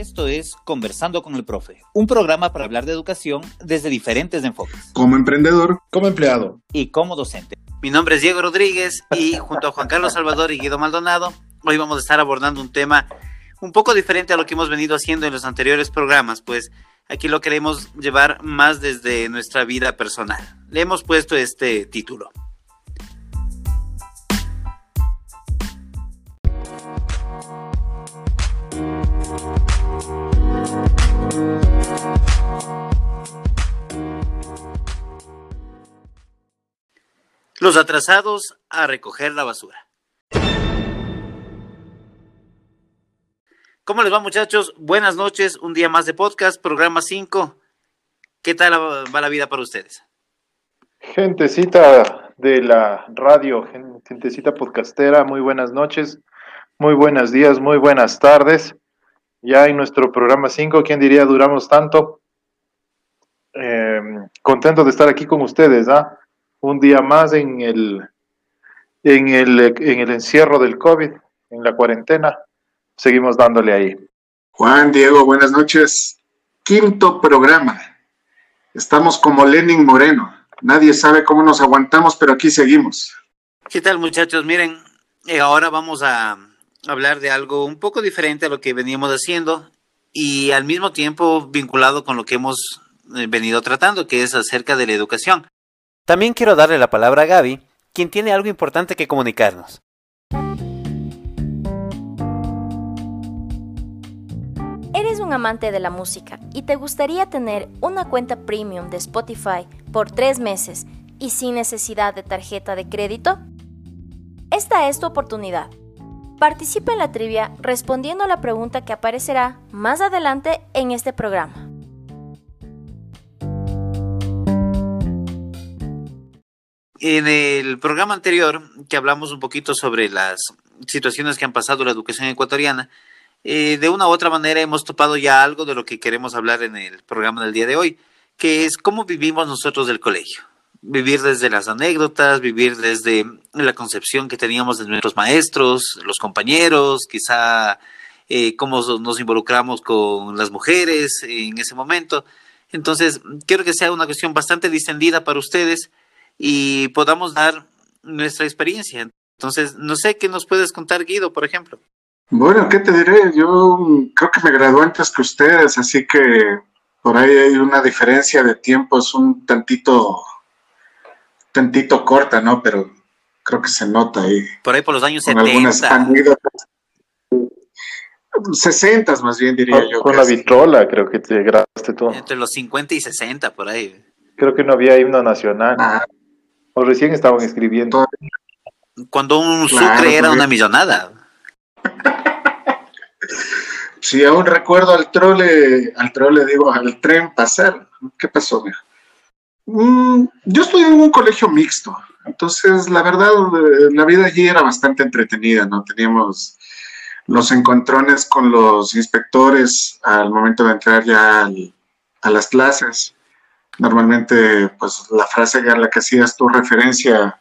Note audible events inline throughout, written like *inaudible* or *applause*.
Esto es Conversando con el Profe, un programa para hablar de educación desde diferentes enfoques. Como emprendedor, como empleado y como docente. Mi nombre es Diego Rodríguez y junto a Juan Carlos Salvador y Guido Maldonado, hoy vamos a estar abordando un tema un poco diferente a lo que hemos venido haciendo en los anteriores programas, pues aquí lo queremos llevar más desde nuestra vida personal. Le hemos puesto este título. Los atrasados a recoger la basura. ¿Cómo les va muchachos? Buenas noches, un día más de podcast, programa 5. ¿Qué tal va la vida para ustedes? Gentecita de la radio, gentecita podcastera, muy buenas noches, muy buenos días, muy buenas tardes. Ya en nuestro programa 5, ¿quién diría duramos tanto? Eh, contento de estar aquí con ustedes, ¿ah? Un día más en el, en el, en el encierro del COVID, en la cuarentena. Seguimos dándole ahí. Juan, Diego, buenas noches. Quinto programa. Estamos como Lenin Moreno. Nadie sabe cómo nos aguantamos, pero aquí seguimos. ¿Qué tal, muchachos? Miren, eh, ahora vamos a hablar de algo un poco diferente a lo que veníamos haciendo y al mismo tiempo vinculado con lo que hemos eh, venido tratando, que es acerca de la educación. También quiero darle la palabra a Gaby, quien tiene algo importante que comunicarnos. ¿Eres un amante de la música y te gustaría tener una cuenta premium de Spotify por tres meses y sin necesidad de tarjeta de crédito? Esta es tu oportunidad. Participa en la trivia respondiendo a la pregunta que aparecerá más adelante en este programa. En el programa anterior, que hablamos un poquito sobre las situaciones que han pasado la educación ecuatoriana, eh, de una u otra manera hemos topado ya algo de lo que queremos hablar en el programa del día de hoy, que es cómo vivimos nosotros del colegio. Vivir desde las anécdotas, vivir desde la concepción que teníamos de nuestros maestros, los compañeros, quizá eh, cómo nos involucramos con las mujeres en ese momento. Entonces, quiero que sea una cuestión bastante distendida para ustedes y podamos dar nuestra experiencia. Entonces, no sé qué nos puedes contar, Guido, por ejemplo. Bueno, ¿qué te diré? Yo creo que me gradué antes que ustedes, así que por ahí hay una diferencia de tiempos un tantito, tantito corta, ¿no? Pero creo que se nota ahí. Por ahí por los años 70. 60 más bien diría yo. Con la vitrola creo que te grabaste todo. Entre los 50 y 60 por ahí. Creo que no había himno nacional. Ah, o recién estaban escribiendo. Cuando un sucre era una millonada. *laughs* Sí, aún recuerdo al trole, al trole digo, al tren pasar. ¿Qué pasó, viejo? Mm, yo estudié en un colegio mixto, entonces la verdad eh, la vida allí era bastante entretenida, ¿no? Teníamos los encontrones con los inspectores al momento de entrar ya a las clases normalmente pues la frase a la que hacías tu referencia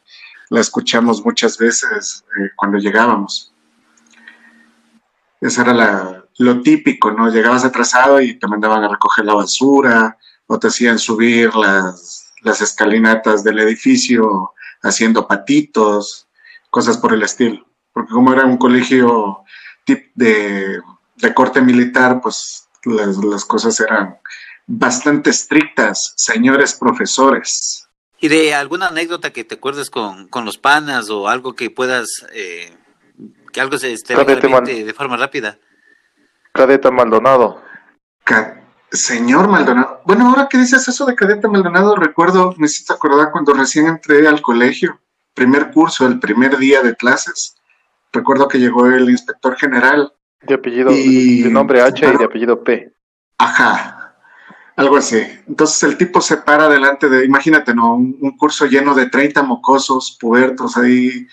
la escuchamos muchas veces eh, cuando llegábamos. Eso era la, lo típico, ¿no? Llegabas atrasado y te mandaban a recoger la basura o te hacían subir las, las escalinatas del edificio haciendo patitos, cosas por el estilo. Porque como era un colegio de, de corte militar, pues las, las cosas eran bastante estrictas, señores profesores. ¿Y de alguna anécdota que te acuerdes con, con los panas o algo que puedas, eh, que algo se esté de forma rápida? Cadeta Maldonado. Señor Maldonado. Bueno, ahora que dices eso de Cadeta Maldonado, recuerdo, me hiciste acordar cuando recién entré al colegio, primer curso, el primer día de clases. Recuerdo que llegó el inspector general. De apellido, de nombre H y de apellido P. Ajá, algo así. Entonces el tipo se para delante de, imagínate, ¿no? Un, curso lleno de 30 mocosos, pubertos ahí,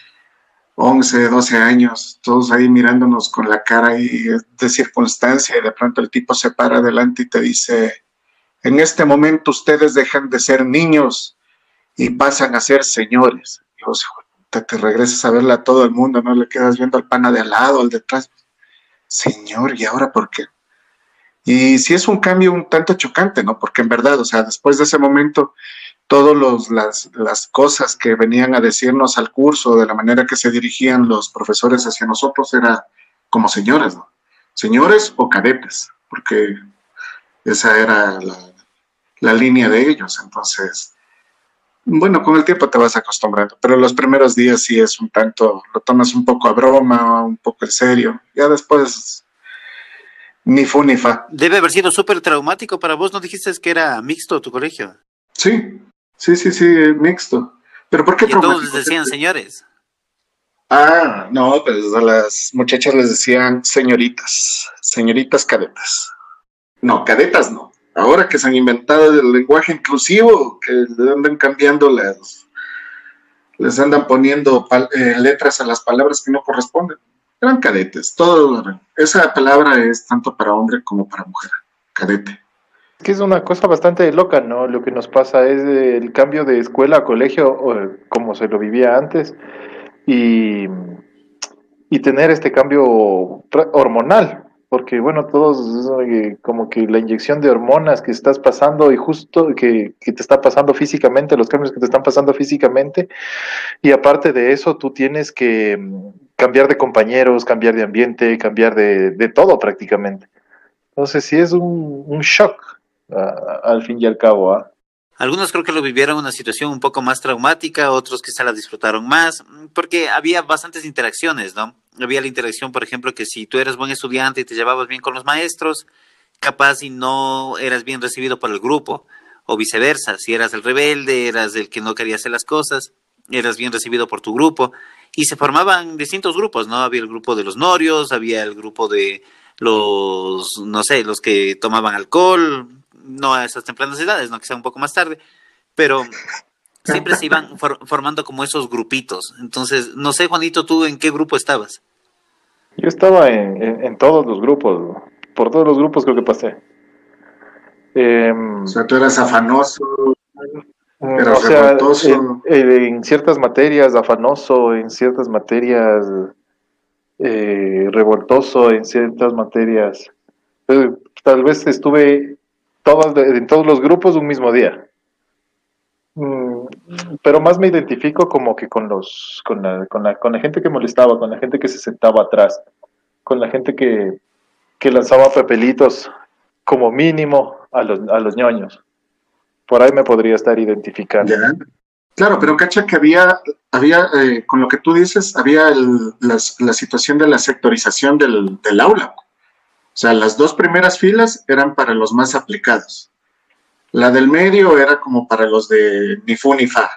11, 12 años, todos ahí mirándonos con la cara ahí de circunstancia y de pronto el tipo se para adelante y te dice, en este momento ustedes dejan de ser niños y pasan a ser señores. Y vos, te, te regresas a verle a todo el mundo, no le quedas viendo al pana de al lado, al detrás. Señor, ¿y ahora por qué? Y sí es un cambio un tanto chocante, ¿no? Porque en verdad, o sea, después de ese momento, todas las, cosas que venían a decirnos al curso, de la manera que se dirigían los profesores hacia nosotros, era como señores, ¿no? Señores o cadetes, porque esa era la, la línea de ellos. Entonces, bueno, con el tiempo te vas acostumbrando, pero los primeros días sí es un tanto, lo tomas un poco a broma, un poco en serio. Ya después, ni fu ni fa. Debe haber sido súper traumático para vos, ¿no dijiste que era mixto tu colegio? Sí, sí, sí, sí, mixto. ¿Pero por qué y todos les decían señores? Ah, no, pues a las muchachas les decían señoritas, señoritas cadetas. No, cadetas no ahora que se han inventado el lenguaje inclusivo, que le andan cambiando las, les andan poniendo eh, letras a las palabras que no corresponden. Eran cadetes, todo, esa palabra es tanto para hombre como para mujer, cadete. Es que es una cosa bastante loca, ¿no? Lo que nos pasa es el cambio de escuela a colegio, como se lo vivía antes, y, y tener este cambio hormonal, porque bueno, todos eh, como que la inyección de hormonas que estás pasando y justo que, que, te está pasando físicamente, los cambios que te están pasando físicamente, y aparte de eso, tú tienes que cambiar de compañeros, cambiar de ambiente, cambiar de, de todo prácticamente. Entonces sí es un, shock al fin y al cabo. ¿ah? Algunos creo que lo vivieron una situación un poco más traumática, otros quizá la disfrutaron más, porque había bastantes interacciones, ¿no? Había la interacción, por ejemplo, que si tú eras buen estudiante y te llevabas bien con los maestros, capaz y no eras bien recibido por el grupo, o viceversa, si eras el rebelde, eras el que no quería hacer las cosas, eras bien recibido por tu grupo, y se formaban distintos grupos, ¿no? Había el grupo de los norios, había el grupo de los, no sé, los que tomaban alcohol, no a esas tempranas edades, no que sea un poco más tarde, pero siempre se iban formando como esos grupitos. Entonces, no sé, Juanito, tú en qué grupo estabas. Yo estaba en, todos los grupos, por todos los grupos creo que pasé. O sea, tú eras afanoso, eras o sea, en, ciertas materias afanoso, en ciertas materias eh, revoltoso, en ciertas materias. Eh, tal vez estuve todos, en todos los grupos un mismo día. Mm, pero más me identifico como que con los con la, con la, con la gente que molestaba, con la gente que se sentaba atrás, con la gente que, que lanzaba papelitos como mínimo a los, a los ñoños. Por ahí me podría estar identificando. Claro, pero cacha que había, había eh, con lo que tú dices, había la, la, situación de la sectorización del, del aula. O sea, las dos primeras filas eran para los más aplicados. La del medio era como para los de ni fu ni fa.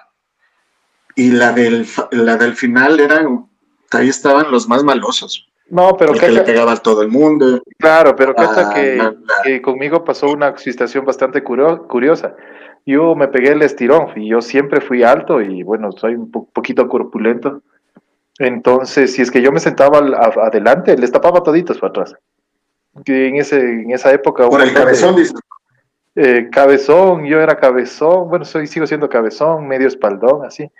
Y la del, la del final eran, ahí estaban los más malosos. No, pero que le pegaba a todo el mundo. Claro, pero cacha ah, que, conmigo pasó una situación bastante curiosa. Yo me pegué el estirón y yo siempre fui alto y bueno, soy un poquito corpulento. Entonces, si es que yo me sentaba adelante, les tapaba toditos para atrás que en, ese, en esa época... Por el cabezón, eh, cabezón, yo era cabezón, bueno, soy, sigo siendo cabezón, medio espaldón, así,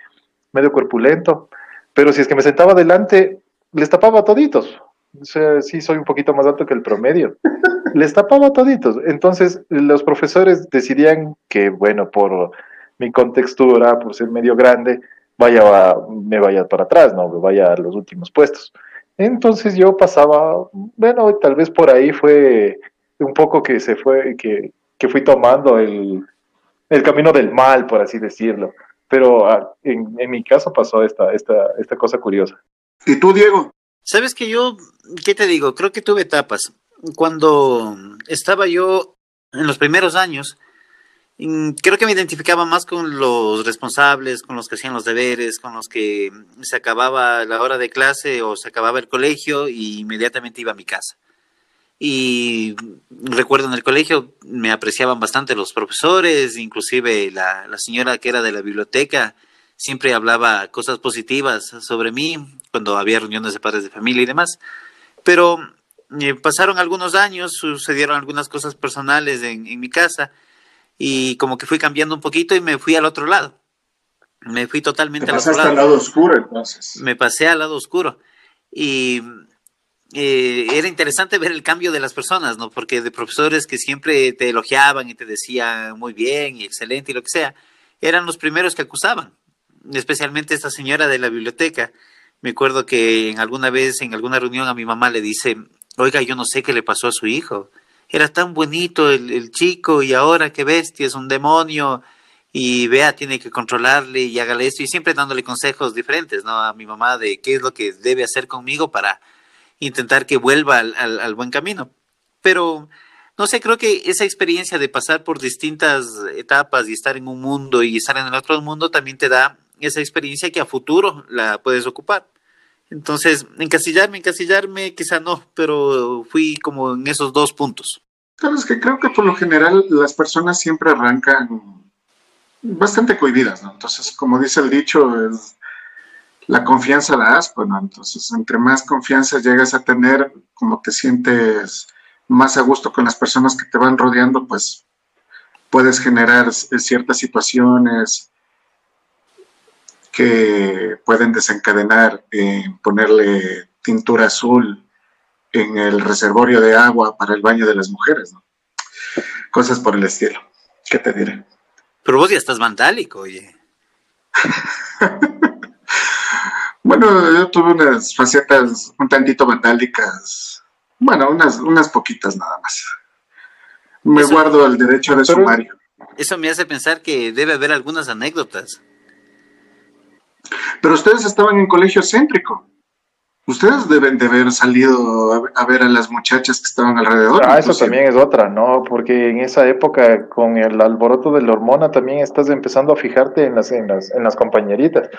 medio corpulento, pero si es que me sentaba adelante, les tapaba toditos. Sí soy un poquito más alto que el promedio. *laughs* les tapaba toditos. Entonces, los profesores decidían que, bueno, por mi contextura, por ser medio grande, vaya, me vaya para atrás, no me vaya a los últimos puestos. Entonces yo pasaba, bueno, tal vez por ahí fue un poco que se fue, que, que fui tomando el, el, camino del mal, por así decirlo. Pero ah, en, en, mi caso pasó esta, esta, esta cosa curiosa. ¿Y tú, Diego? Sabes que yo, ¿qué te digo? Creo que tuve etapas. Cuando estaba yo en los primeros años, creo que me identificaba más con los responsables, con los que hacían los deberes, con los que se acababa la hora de clase o se acababa el colegio y inmediatamente iba a mi casa. Y recuerdo en el colegio me apreciaban bastante los profesores, inclusive la, la señora que era de la biblioteca siempre hablaba cosas positivas sobre mí cuando había reuniones de padres de familia y demás. Pero eh, pasaron algunos años, sucedieron algunas cosas personales en, en mi casa y como que fui cambiando un poquito y me fui al otro lado. Me fui totalmente al otro lado. al lado oscuro entonces. Me pasé al lado oscuro. Y eh, era interesante ver el cambio de las personas, ¿no? Porque de profesores que siempre te elogiaban y te decían muy bien y excelente y lo que sea, eran los primeros que acusaban, especialmente esta señora de la biblioteca. Me acuerdo que en alguna vez, en alguna reunión, a mi mamá le dice, oiga, yo no sé qué le pasó a su hijo. Era tan bonito el, chico y ahora qué bestia, es un demonio y vea, tiene que controlarle y hágale esto y siempre dándole consejos diferentes, ¿no? A mi mamá de qué es lo que debe hacer conmigo para intentar que vuelva al, al, buen camino. Pero, no sé, creo que esa experiencia de pasar por distintas etapas y estar en un mundo y estar en el otro mundo también te da esa experiencia que a futuro la puedes ocupar. Entonces, encasillarme, encasillarme, quizá no, pero fui como en esos dos puntos. Claro, es que creo que por lo general las personas siempre arrancan bastante cohibidas, ¿no? Entonces, como dice el dicho, la confianza la das, bueno, entonces entre más confianza llegas a tener, como te sientes más a gusto con las personas que te van rodeando, pues puedes generar ciertas situaciones que pueden desencadenar en ponerle tintura azul en el reservorio de agua para el baño de las mujeres, ¿no? Cosas por el estilo. ¿Qué te diré? Pero vos ya estás vandálico, oye. *laughs* Bueno, yo tuve unas facetas un tantito vandálicas. Bueno, unas, unas poquitas nada más. Me guardo el derecho de sumario. Eso me hace pensar que debe haber algunas anécdotas. Pero ustedes estaban en colegio céntrico. Ustedes deben de haber salido a ver a las muchachas que estaban alrededor. Ah, eso también es otra, ¿no? Porque en esa época, con el alboroto de la hormona, también estás empezando a fijarte en las, en las, en las compañeritas.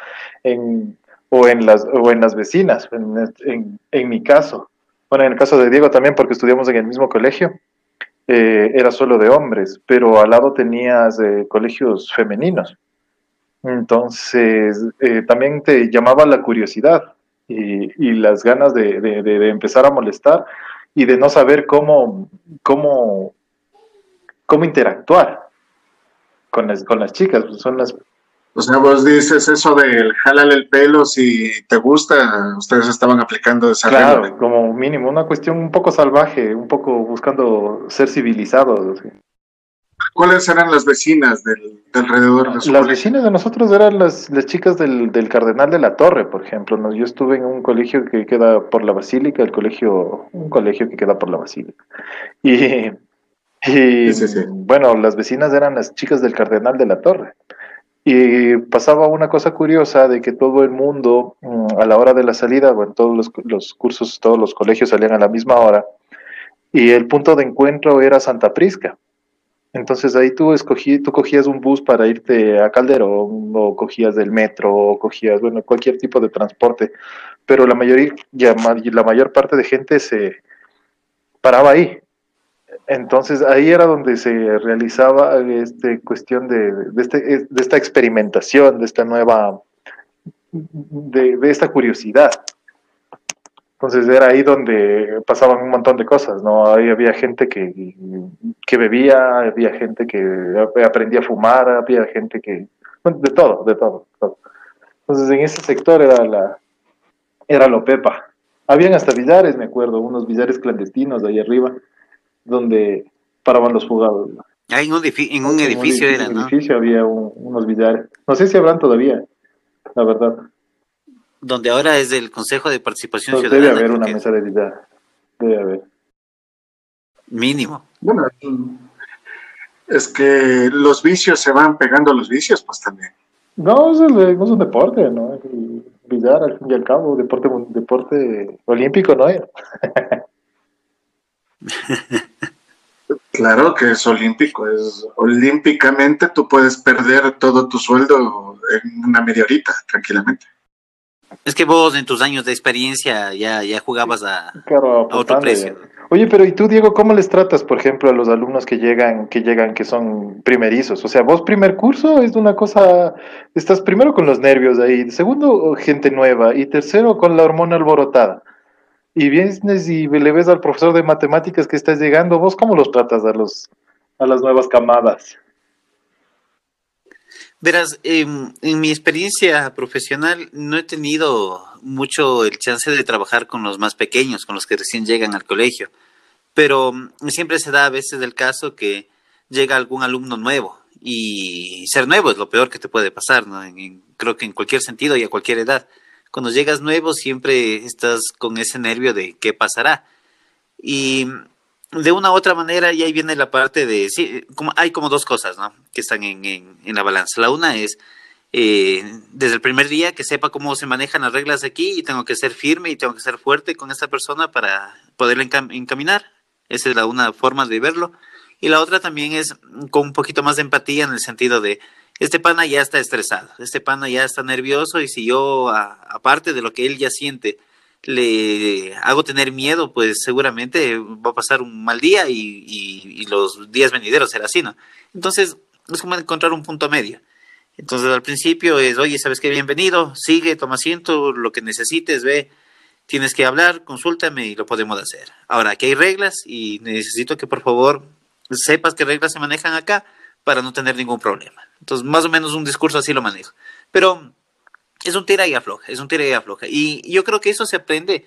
En, o en las, o en las vecinas, en, en, mi caso. Bueno, en el caso de Diego también, porque estudiamos en el mismo colegio, eh, era solo de hombres, pero al lado tenías eh, colegios femeninos. Entonces, eh, también te llamaba la curiosidad y, y las ganas de, de, de, empezar a molestar y de no saber cómo, cómo, cómo interactuar con las, con las chicas. Son las o sea, vos dices eso del jálale el pelo si te gusta, ustedes estaban aplicando esa Claro, como mínimo, una cuestión un poco salvaje, un poco buscando ser civilizados. ¿Cuáles eran las vecinas del, alrededor de su Las vecinas de nosotros eran las, las chicas del, del, Cardenal de la Torre, por ejemplo. ¿no? Yo estuve en un colegio que queda por la Basílica, el colegio, un colegio que queda por la Basílica. Y, y bueno, las vecinas eran las chicas del Cardenal de la Torre. Y pasaba una cosa curiosa de que todo el mundo, mm, a la hora de la salida, bueno, todos los, los, cursos, todos los colegios salían a la misma hora, y el punto de encuentro era Santa Prisca. Entonces ahí tú escogí, tú cogías un bus para irte a Calderón, o cogías del metro, o cogías, bueno, cualquier tipo de transporte, pero la mayoría, la mayor parte de gente se paraba ahí, entonces ahí era donde se realizaba este cuestión de, de, este, esta experimentación, de esta nueva, de, de, esta curiosidad. Entonces era ahí donde pasaban un montón de cosas, ¿no? Ahí había gente que, que bebía, había gente que aprendía a fumar, había gente que... de todo, de todo, todo. Entonces en ese sector era la era lo pepa. Habían hasta billares, me acuerdo, unos billares clandestinos de ahí arriba donde paraban los fugados. en un, en un edificio, era, ¿no? En un edificio había unos billares. No sé si habrán todavía, la verdad. Donde ahora es el Consejo de Participación Ciudadana. Debe haber una mesa de billar. Debe haber. Mínimo. Bueno, es que los vicios se van pegando a los vicios, pues también. No, es, el, es un deporte, ¿no? El billar, al fin y al cabo, deporte, deporte olímpico, ¿no? *laughs* Claro que es olímpico, es olímpicamente tú puedes perder todo tu sueldo en una media horita, tranquilamente. Es que vos en tus años de experiencia ya, ya jugabas a, otro precio. Oye, pero ¿y tú, Diego, cómo les tratas, por ejemplo, a los alumnos que llegan, que llegan, que son primerizos? O sea, vos primer curso es una cosa, estás primero con los nervios ahí, segundo gente nueva y tercero con la hormona alborotada y vienes y le ves al profesor de matemáticas que estás llegando, ¿vos cómo los tratas a, los, a las nuevas camadas? Verás, en mi experiencia profesional no he tenido mucho el chance de trabajar con los más pequeños, con los que recién llegan al colegio, pero mm, siempre se da a veces el caso que llega algún alumno nuevo y ser nuevo es lo peor que te puede pasar, ¿no? creo que en cualquier sentido y a cualquier edad. Cuando llegas nuevo siempre estás con ese nervio de qué pasará. Y de una u otra manera, y ahí viene la parte de, sí, como, hay como dos cosas. Que están en, la balanza. La una es, eh, desde el primer día, que sepa cómo se manejan las reglas aquí y tengo que ser firme y tengo que ser fuerte con esta persona para poderle encaminar. Esa es la una forma de verlo. Y la otra también es con un poquito más de empatía en el sentido de, este pana ya está estresado, este pana ya está nervioso y si yo, aparte de lo que él ya siente, le hago tener miedo, pues seguramente va a pasar un mal día y, los días venideros será así, ¿no? Entonces, es como encontrar un punto medio. Entonces, al principio es, oye, ¿sabes qué? Bienvenido, sigue, toma asiento, lo que necesites, ve, tienes que hablar, consúltame y lo podemos hacer. Ahora, aquí hay reglas y necesito que por favor sepas qué reglas se manejan acá para no tener ningún problema. Entonces, más o menos un discurso así lo manejo. Pero es un tira y afloja, es un tira y afloja. Y yo creo que eso se aprende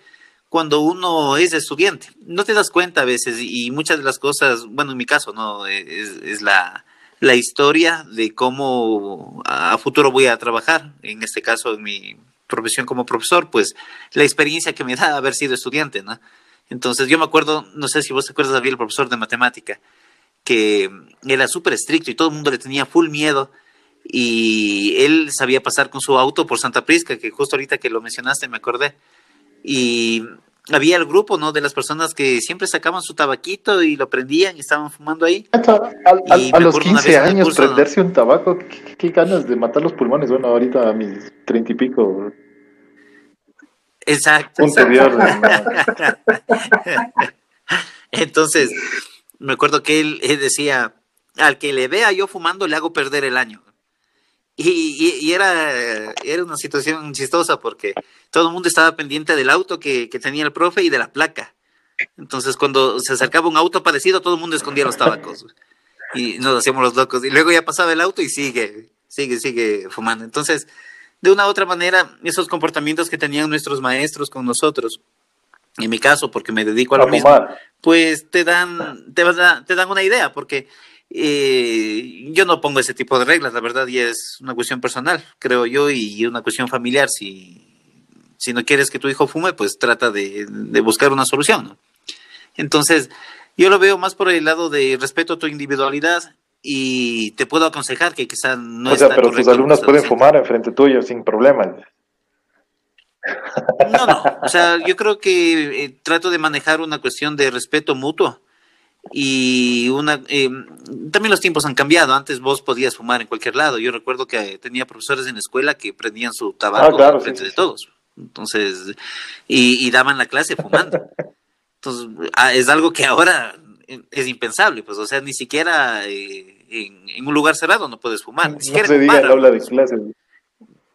cuando uno es estudiante. No te das cuenta a veces y muchas de las cosas, bueno, en mi caso, no, es, la, la, historia de cómo a futuro voy a trabajar. En este caso, en mi profesión como profesor, pues la experiencia que me da haber sido estudiante, ¿no? Entonces yo me acuerdo, no sé si vos te acuerdas, había el profesor de matemática, que era súper estricto y todo el mundo le tenía full miedo y él sabía pasar con su auto por Santa Prisca, que justo ahorita que lo mencionaste me acordé. Y había el grupo, ¿no? De las personas que siempre sacaban su tabaquito y lo prendían y estaban fumando ahí. A, los 15 años prenderse un tabaco, ¿qué, ganas de matar los pulmones. Bueno, ahorita a mis treinta y pico. Exacto. *laughs* Entonces, me acuerdo que él decía, al que le vea yo fumando le hago perder el año. Y, era, era una situación chistosa porque todo el mundo estaba pendiente del auto que, tenía el profe y de la placa. Entonces, cuando se acercaba un auto parecido, todo el mundo escondía los tabacos. Y nos hacíamos los locos. Y luego ya pasaba el auto y sigue, sigue, sigue fumando. Entonces, de una u otra manera, esos comportamientos que tenían nuestros maestros con nosotros, en mi caso, porque me dedico a lo mismo, pues te dan, te, te dan una idea, porque eh, yo no pongo ese tipo de reglas, la verdad, y es una cuestión personal, creo yo, y una cuestión familiar. Si, si no quieres que tu hijo fume, pues trata de, buscar una solución. Entonces, yo lo veo más por el lado de respeto a tu individualidad y te puedo aconsejar que quizás no O sea, pero tus alumnos pueden fumar enfrente tuyo sin problemas. No, no, o sea, yo creo que eh, trato de manejar una cuestión de respeto mutuo y una eh, también los tiempos han cambiado. Antes vos podías fumar en cualquier lado. Yo recuerdo que tenía profesores en la escuela que prendían su tabaco ah, frente de todos. Entonces, y, daban la clase fumando. Entonces, ah, es algo que ahora es impensable, pues, o sea, ni siquiera eh, en, un lugar cerrado no puedes fumar. Ni siquiera se diga el aula de clase.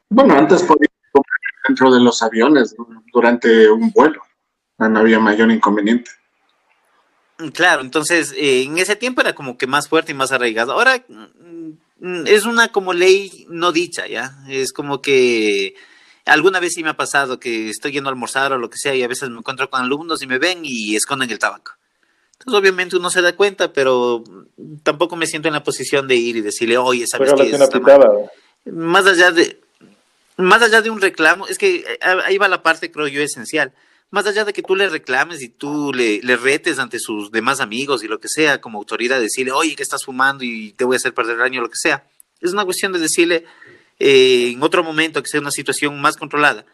Bueno, antes podías fumar dentro de los aviones durante un vuelo. No había mayor inconveniente. Claro, entonces eh, en ese tiempo era como que más fuerte y más arraigado. Ahora mm, es una como ley no dicha, ¿ya? Es como que alguna vez sí me ha pasado que estoy yendo a almorzar o lo que sea y a veces me encuentro con alumnos y me ven y esconden el tabaco. Entonces obviamente uno se da cuenta, pero tampoco me siento en la posición de ir y decirle, oye, ¿sabes qué? Es más allá de más allá de un reclamo, es que eh, ahí va la parte, creo yo, esencial más allá de que tú le reclames y tú le, retes ante sus demás amigos y lo que sea, como autoridad, decirle, oye, que estás fumando y te voy a hacer perder el año, lo que sea. Es una cuestión de decirle eh, en otro momento, que sea una situación más controlada,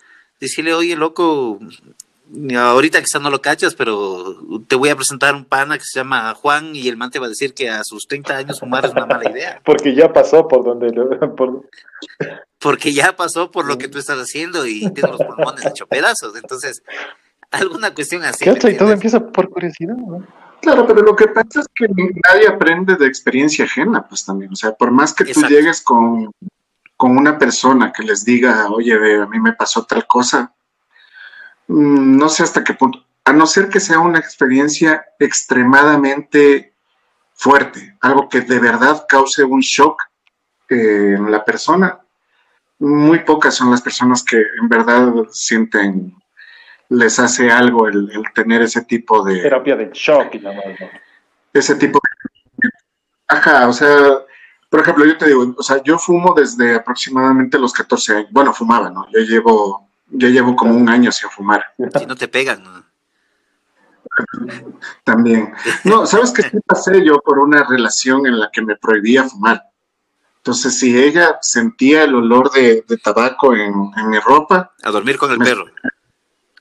decirle, oye, loco, ahorita quizás no lo cachas, pero te voy a presentar un pana que se llama Juan y el man te va a decir que a sus 30 años fumar es una mala idea. *laughs* Porque ya pasó por donde... Porque ya pasó por lo que tú estás haciendo y tienes los pulmones hecho pedazos. Entonces, alguna cuestión así. y todo empieza por curiosidad, Claro, pero lo que pasa es que nadie aprende de experiencia ajena, pues también. O sea, por más que tú llegues con, una persona que les diga, oye, a mí me pasó tal cosa, mm, no sé hasta qué punto, a no ser que sea una experiencia extremadamente fuerte, algo que de verdad cause un shock, eh, en la persona, muy pocas son las personas que en verdad sienten, les hace algo el, tener ese tipo de... Terapia de shock y nada más. Ese tipo de... Ajá, o sea, por ejemplo, yo te digo, o sea, yo fumo desde aproximadamente los 14 años. Bueno, fumaba, ¿no? Yo llevo, yo llevo como un año sin fumar. Si no te pegan, ¿no? *laughs* También. No, ¿sabes qué sí pasé yo por una relación en la que me prohibía fumar? Entonces, si ella sentía el olor de, tabaco en, mi ropa... A dormir con el perro.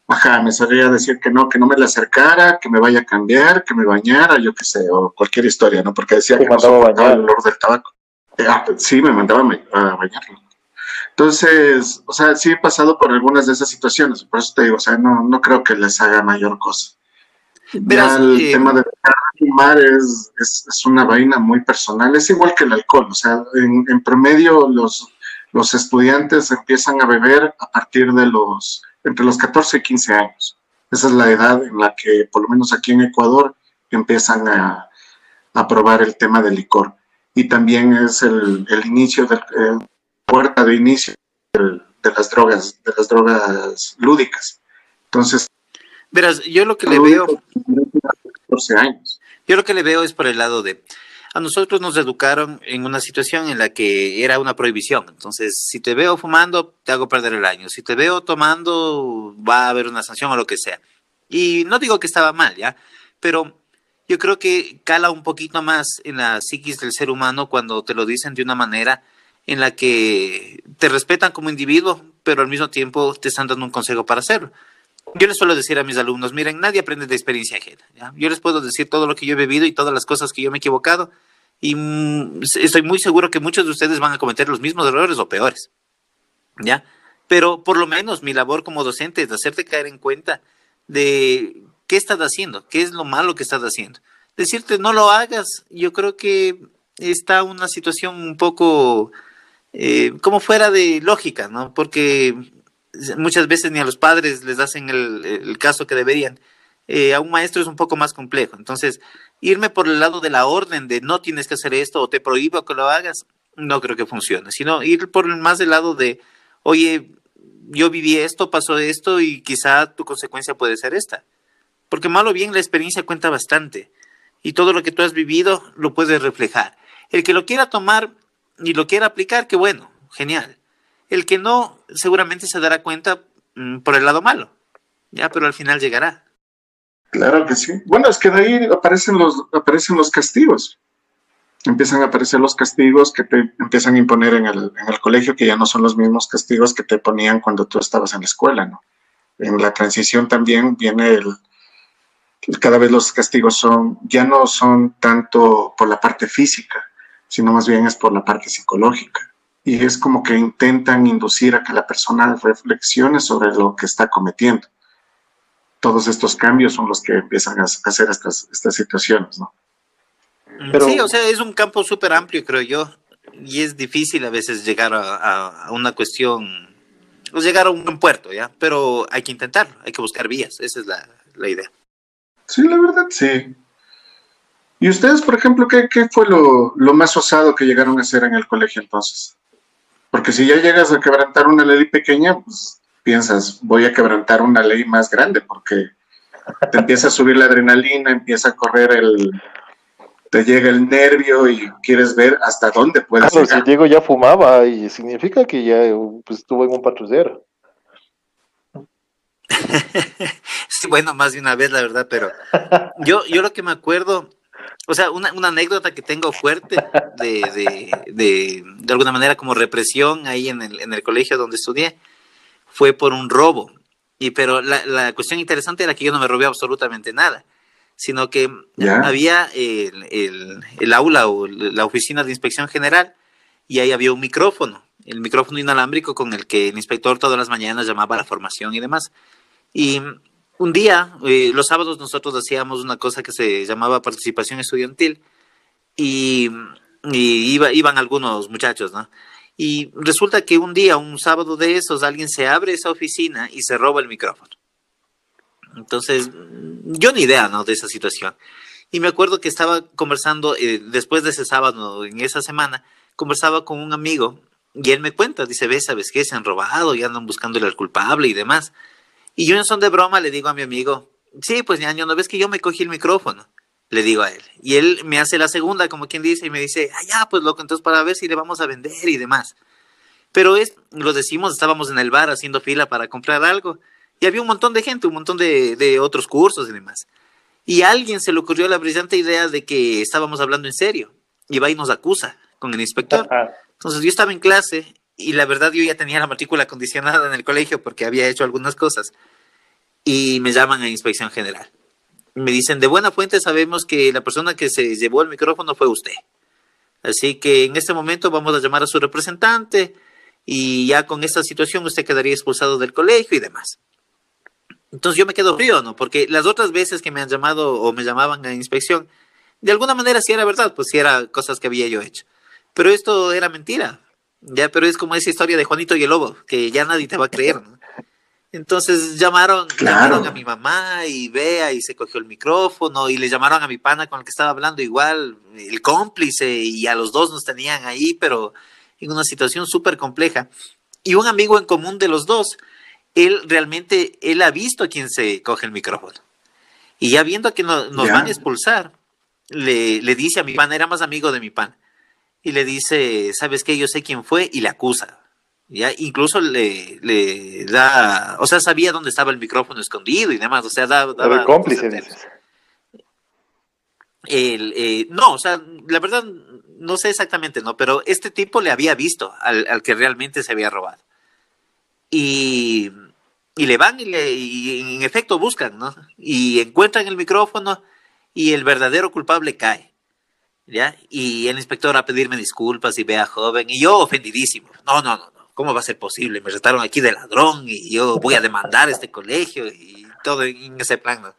Ajá, me salía a decir que no, que no me la acercara, que me vaya a cambiar, que me bañara, yo qué sé, o cualquier historia, ¿no? Porque decía que no soportaba el olor del tabaco. Eh, ah, sí, me mandaba a bañarlo. Entonces, o sea, sí he pasado por algunas de esas situaciones, por eso te digo, o sea, no, no creo que les haga mayor cosa el eh, tema de fumar es, es, una vaina muy personal, es igual que el alcohol, o sea, en, promedio los, los estudiantes empiezan a beber a partir de los, entre los 14 y 15 años. Esa es la edad en la que, por lo menos aquí en Ecuador, empiezan a, a probar el tema del licor. Y también es el, el inicio, de, puerta de inicio de, de las drogas, de las drogas lúdicas. Entonces, Verás, yo lo que le veo. Yo lo que le veo es por el lado de. A nosotros nos educaron en una situación en la que era una prohibición. Entonces, si te veo fumando, te hago perder el año. Si te veo tomando, va a haber una sanción o lo que sea. Y no digo que estaba mal, ¿ya? Pero yo creo que cala un poquito más en la psiquis del ser humano cuando te lo dicen de una manera en la que te respetan como individuo, pero al mismo tiempo te están dando un consejo para hacerlo. Yo les suelo decir a mis alumnos, miren, nadie aprende de experiencia ajena. Yo les puedo decir todo lo que yo he bebido y todas las cosas que yo me he equivocado y mm, estoy muy seguro que muchos de ustedes van a cometer los mismos errores o peores. ¿Ya? Pero por lo menos mi labor como docente es hacerte caer en cuenta de qué estás haciendo, qué es lo malo que estás haciendo. Decirte no lo hagas, yo creo que está una situación un poco eh, como fuera de lógica, ¿no? Porque muchas veces ni a los padres les hacen el, caso que deberían. Eh, a un maestro es un poco más complejo. Entonces, irme por el lado de la orden de no tienes que hacer esto o te prohíbo que lo hagas, no creo que funcione, sino ir por más del lado de, oye, yo viví esto, pasó esto y quizá tu consecuencia puede ser esta. Porque malo o bien la experiencia cuenta bastante y todo lo que tú has vivido lo puedes reflejar. El que lo quiera tomar y lo quiera aplicar, qué bueno, genial. El que no, seguramente se dará cuenta mm, por el lado malo, ya, pero al final llegará. Claro que sí. Bueno, es que de ahí aparecen los, aparecen los castigos. Empiezan a aparecer los castigos que te empiezan a imponer en el, en el colegio, que ya no son los mismos castigos que te ponían cuando tú estabas en la escuela, ¿no? En la transición también viene el, cada vez los castigos son, ya no son tanto por la parte física, sino más bien es por la parte psicológica y es como que intentan inducir a que la persona reflexione sobre lo que está cometiendo. Todos estos cambios son los que empiezan a hacer estas, estas situaciones, ¿no? Pero, sí, o sea, es un campo súper amplio, creo yo, y es difícil a veces llegar a, una cuestión, o llegar a un buen puerto, ¿ya? Pero hay que intentarlo, hay que buscar vías, esa es la, la idea. Sí, la verdad, sí. ¿Y ustedes, por ejemplo, qué, qué fue lo, lo, más osado que llegaron a hacer en el colegio entonces? Porque si ya llegas a quebrantar una ley pequeña, pues piensas, voy a quebrantar una ley más grande, porque te empieza a subir la adrenalina, empieza a correr el, te llega el nervio y quieres ver hasta dónde puedes claro, si Diego ya fumaba y significa que ya pues, estuvo en un patrullero. *laughs* sí, bueno, más de una vez, la verdad, pero yo, yo lo que me acuerdo o sea, una, una anécdota que tengo fuerte de, de, de, de, alguna manera como represión ahí en el, en el colegio donde estudié fue por un robo. Y pero la, la cuestión interesante era que yo no me robé absolutamente nada, sino que había el, el, el, aula o la oficina de inspección general y ahí había un micrófono, el micrófono inalámbrico con el que el inspector todas las mañanas llamaba a la formación y demás. Y un día, eh, los sábados nosotros hacíamos una cosa que se llamaba participación estudiantil y, iba, iban algunos muchachos, ¿no? Y resulta que un día, un sábado de esos, alguien se abre esa oficina y se roba el micrófono. Entonces, yo ni idea, ¿no? De esa situación. Y me acuerdo que estaba conversando eh, después de ese sábado, en esa semana, conversaba con un amigo y él me cuenta, dice, ve, ¿sabes qué? Se han robado y andan buscándole al culpable y demás. Y yo en son de broma le digo a mi amigo, sí, pues ñaño, ¿no ves que yo me cogí el micrófono? Le digo a él. Y él me hace la segunda, como quien dice, y me dice, ah, ya, pues loco, entonces para ver si le vamos a vender y demás. Pero es, lo decimos, estábamos en el bar haciendo fila para comprar algo y había un montón de gente, un montón de, de otros cursos y demás. Y a alguien se le ocurrió la brillante idea de que estábamos hablando en serio. Y va y nos acusa con el inspector. Entonces yo estaba en clase y la verdad yo ya tenía la matrícula acondicionada en el colegio porque había hecho algunas cosas. Y me llaman a inspección general. Me dicen, de buena fuente sabemos que la persona que se llevó el micrófono fue usted. Así que en este momento vamos a llamar a su representante y ya con esta situación usted quedaría expulsado del colegio y demás. Entonces yo me quedo frío, ¿no? Porque las otras veces que me han llamado o me llamaban a inspección, de alguna manera sí era verdad, pues sí era cosas que había yo hecho. Pero esto era mentira. Ya, pero es como esa historia de Juanito y el Lobo, que ya nadie te va a creer, ¿no? Entonces llamaron, llamaron a mi mamá y vea y se cogió el micrófono y le llamaron a mi pana con el que estaba hablando igual, el cómplice y a los dos nos tenían ahí, pero en una situación súper compleja. Y un amigo en común de los dos, él realmente, él ha visto a quien se coge el micrófono. Y ya viendo que nos van a expulsar, le, le, dice a mi pan, era más amigo de mi pan, y le dice, ¿sabes qué? Yo sé quién fue, y le acusa. Ya, incluso le, le da, o sea, sabía dónde estaba el micrófono escondido y demás, o sea, da, daba... cómplice, dices. El, eh, no, o sea, la verdad, no sé exactamente, ¿no? Pero este tipo le había visto al, al que realmente se había robado. Y y le van y, le, y en efecto buscan, ¿no? Y encuentran el micrófono y el verdadero culpable cae. ¿Ya? Y el inspector a pedirme disculpas y vea joven, y yo ofendidísimo. No, no, no. ¿Cómo va a ser posible? Me retaron aquí de ladrón y yo voy a demandar este colegio y todo en ese plan.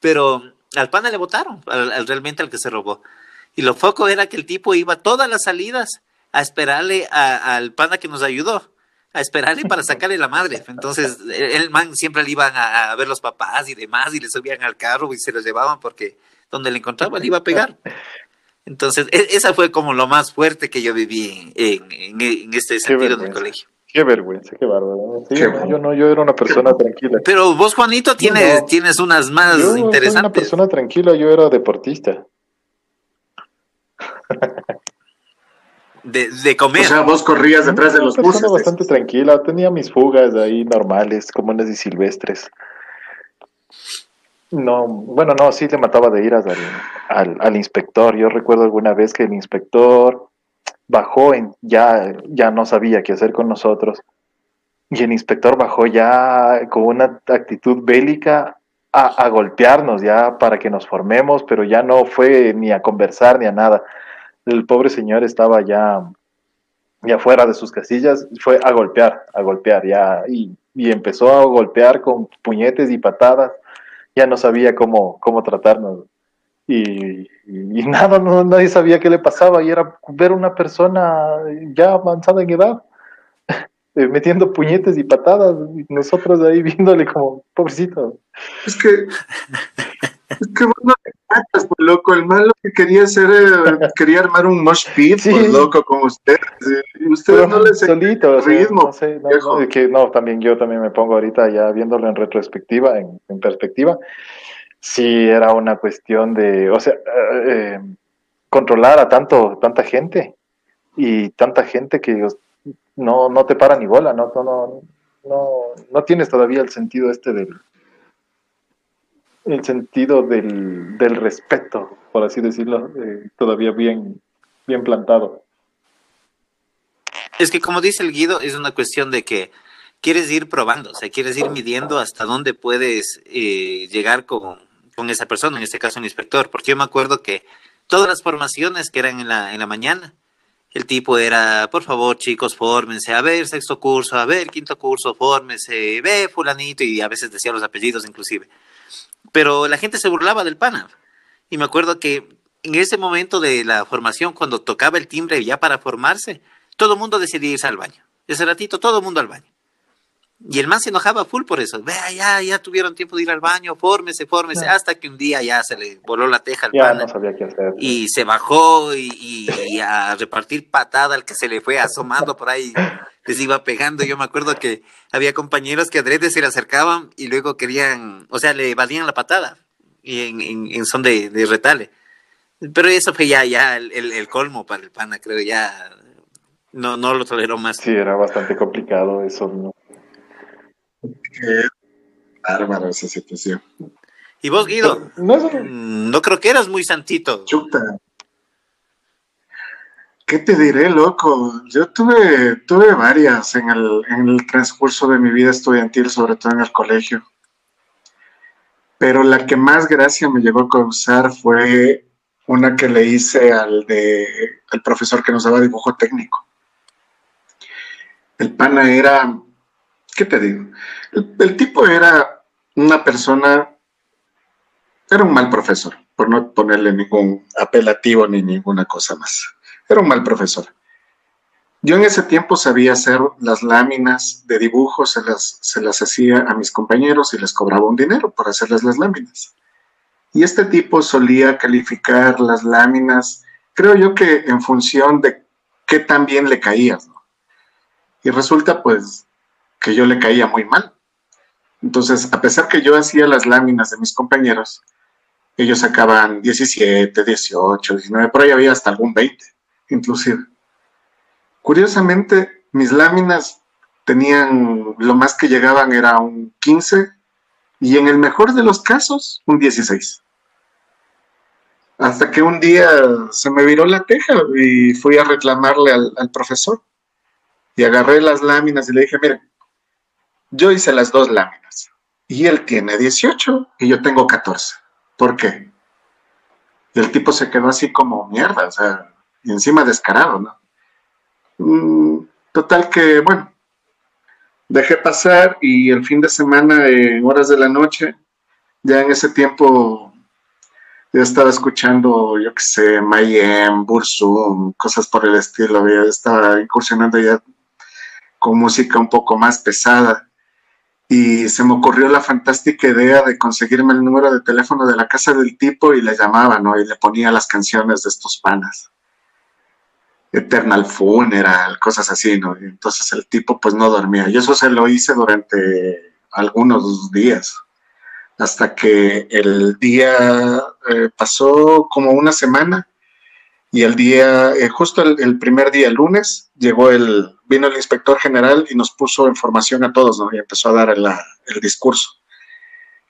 Pero al pana le votaron, al, realmente al que se robó. Y lo foco era que el tipo iba todas las salidas a esperarle al pana que nos ayudó a esperarle para *laughs* sacarle la madre. Entonces, el man siempre le iban a, ver los papás y demás, y le subían al carro y se los llevaban porque donde le encontraban le iba a pegar. Entonces, e, esa fue como lo más fuerte que yo viví en, en, este sentido del colegio. Qué vergüenza, qué bárbaro. yo no, yo era una persona tranquila. Pero vos, Juanito, tienes, tienes unas más yo interesantes. Soy una persona tranquila, yo era deportista. de, comer. O sea, vos corrías detrás de los buses. bastante tranquila, tenía mis fugas ahí normales, comunes y silvestres. No, bueno, no, sí le mataba de iras al, al, inspector. Yo recuerdo alguna vez que el inspector bajó en, ya, ya no sabía qué hacer con nosotros. Y el inspector bajó ya con una actitud bélica a, a golpearnos ya para que nos formemos, pero ya no fue ni a conversar ni a nada el pobre señor estaba ya, ya fuera de sus casillas, fue a golpear, a golpear, ya, y, empezó a golpear con puñetes y patadas, ya no sabía cómo, cómo tratarnos. Y, nada, no, nadie sabía qué le pasaba, y era ver una persona ya avanzada en edad, *laughs* eh, metiendo puñetes y patadas, y nosotros ahí *laughs* viéndole como, pobrecito. Es que es que vos no te matas, pues, loco. El malo que quería hacer, eh, quería armar un mosh pit, pues, loco, como ustedes. Y ustedes no les solito, ritmo. no, sé, no, que no, también yo también me pongo ahorita ya viéndolo en retrospectiva, en, en perspectiva. Sí, era una cuestión de, o sea, eh, eh, controlar a tanto, tanta gente y tanta gente que no, no te para ni bola, no, no, no, no tienes todavía el sentido este del, el sentido del, del respeto, por así decirlo, eh, todavía bien, bien plantado. Es que como dice el Guido, es una cuestión de que quieres ir probando, o sea, quieres ir midiendo hasta dónde puedes eh, llegar con, con, esa persona, en este caso un inspector, porque yo me acuerdo que todas las formaciones que eran en la, en la mañana, el tipo era, por favor chicos, fórmense, a ver, sexto curso, a ver, quinto curso, fórmense, ve fulanito, y a veces decía los apellidos inclusive pero la gente se burlaba del pana. Y me acuerdo que en ese momento de la formación, cuando tocaba el timbre ya para formarse, todo el mundo decidía irse al baño. Ese ratito, todo el mundo al baño. Y el man se enojaba full por eso. Vea, ya, ya tuvieron tiempo de ir al baño, fórmese, fórmese, hasta que un día ya se le voló la teja al Ya no sabía qué hacer. Y se bajó y, y- y a repartir patada al que se le fue asomando por ahí, *laughs* les iba pegando. Yo me acuerdo que había compañeros que adrede se le acercaban y luego querían, o sea, le valían la patada y en, en, en son de, de retale. Pero eso fue ya, ya el, el- el colmo para el pana, creo, ya no, no lo toleró más. Sí, era bastante complicado eso. ¿no? Qué bárbaro esa situación. Y vos, Guido, No mm, no creo que eras muy santito. Chuta. ¿Qué te diré, loco? Yo tuve, tuve varias en el, transcurso de mi vida estudiantil, sobre todo en el colegio. Pero la que más gracia me llegó a causar fue una que le hice al de al profesor que nos daba dibujo técnico. El pana era, ¿qué te digo? El tipo era una persona, era un mal profesor, por no ponerle ningún apelativo ni ninguna cosa más. Era un mal profesor. Yo en ese tiempo sabía hacer las láminas de dibujo, se las, se las hacía a mis compañeros y les cobraba un dinero por hacerles las láminas. Y este tipo solía calificar las láminas, creo yo que en función de qué tan bien le caías. Y resulta pues que yo le caía muy mal. Entonces, a pesar que yo hacía las láminas de mis compañeros, ellos sacaban 17, 18, 19, por ahí había hasta algún 20, inclusive. Curiosamente, mis láminas tenían, lo más que llegaban era un 15 y en el mejor de los casos, un 16. Hasta que un día se me viró la teja y fui a reclamarle al, profesor. Y agarré las láminas y le dije, mire, yo hice las dos láminas y él tiene 18 y yo tengo 14. ¿Por qué? Y el tipo se quedó así como mierda, o sea, y encima descarado, ¿no? Mm, Total que, bueno, dejé pasar y el fin de semana, en horas de la noche, ya en ese tiempo, yo estaba escuchando, yo qué sé, Mayhem, Bursum, cosas por el estilo, ya estaba incursionando ya con música un poco más pesada y se me ocurrió la fantástica idea de conseguirme el número de teléfono de la casa del tipo y le llamaba, ¿no? Y le ponía las canciones de estos panas. Eternal Funeral, cosas así, ¿no? Entonces el tipo pues no dormía. Y eso se lo hice durante algunos días, hasta que el día eh, pasó como una semana y el día, eh, justo el, el, primer día, el lunes, llegó el, vino el inspector general y nos puso información a todos, ¿no? Y empezó a dar el, el discurso.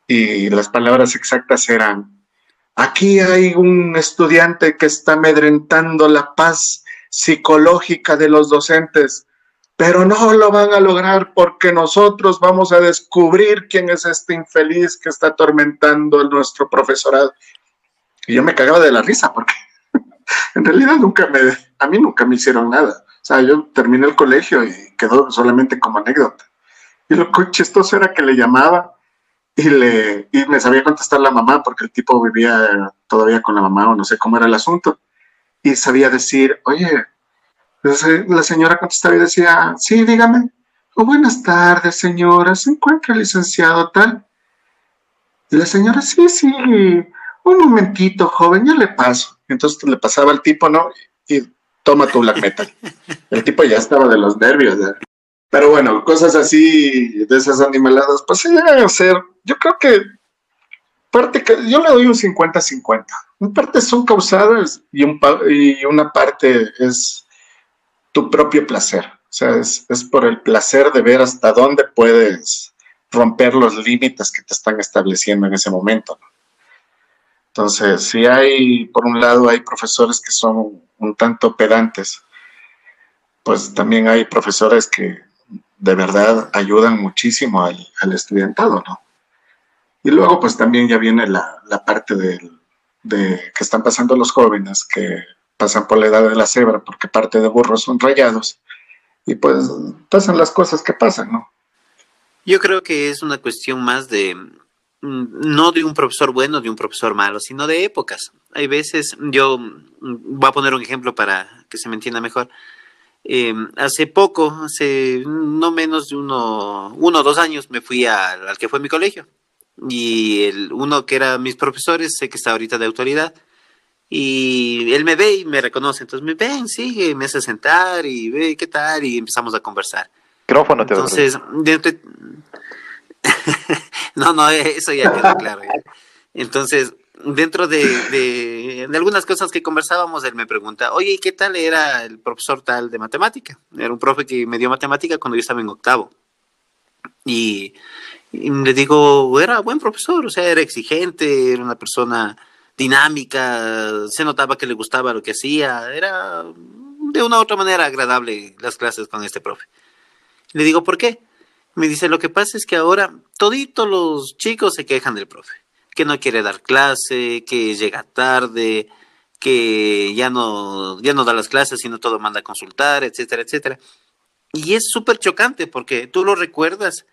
Y las palabras exactas eran, aquí hay un estudiante que está amedrentando la paz psicológica de los docentes, pero no lo van a lograr porque nosotros vamos a descubrir quién es este infeliz que está atormentando a nuestro profesorado. Y yo me cagaba de la risa porque *laughs* en realidad nunca me, a mí nunca me hicieron nada. O sea, yo terminé el colegio y quedó solamente como anécdota. Y lo chistoso era que le llamaba y, le, y me sabía contestar la mamá porque el tipo vivía todavía con la mamá o no sé cómo era el asunto. Y sabía decir, oye, la señora contestaba y decía, sí, dígame. Oh, buenas tardes, señora. ¿Se encuentra el licenciado tal? Y la señora, sí, sí, un momentito, joven, ya le paso. Entonces le pasaba al tipo, ¿no? Y toma tu black metal. *laughs* El tipo ya estaba de los nervios. Pero bueno, cosas así, de esas animaladas, pues se llegan a hacer. Yo creo que parte, yo le doy un 50-50. Una parte son causadas y, un, y una parte es tu propio placer. O sea, es, es por el placer de ver hasta dónde puedes romper los límites que te están estableciendo en ese momento. ¿no? Entonces, si hay, por un lado, hay profesores que son un tanto pedantes, pues también hay profesores que de verdad ayudan muchísimo al, al estudiantado, ¿no? Y luego, pues también ya viene la, la parte de, de que están pasando los jóvenes, que pasan por la edad de la cebra, porque parte de burros son rayados, y pues pasan las cosas que pasan, ¿no? Yo creo que es una cuestión más de, no de un profesor bueno, de un profesor malo, sino de épocas. Hay veces, yo voy a poner un ejemplo para que se me entienda mejor. Eh, hace poco, hace no menos de uno, uno o dos años, me fui al que fue mi colegio. Y el, uno que era mis profesores, sé que está ahorita de autoridad, y él me ve y me reconoce. Entonces me ven, sigue, me hace sentar y ve qué tal, y empezamos a conversar. Micrófono te Entonces, *laughs* no, no, eso ya quedó claro. Entonces, dentro de, de, algunas cosas que conversábamos, él me pregunta, oye, qué tal era el profesor tal de matemática? Era un profe que me dio matemática cuando yo estaba en octavo. Y, le digo, era buen profesor, o sea, era exigente, era una persona dinámica, se notaba que le gustaba lo que hacía, era de una u otra manera agradable las clases con este profe. Le digo, ¿por qué? Me dice, lo que pasa es que ahora toditos los chicos se quejan del profe que no quiere dar clase, que llega tarde, que ya no, ya no da las clases, sino todo manda a consultar, etcétera, etcétera. Y es súper chocante porque tú lo recuerdas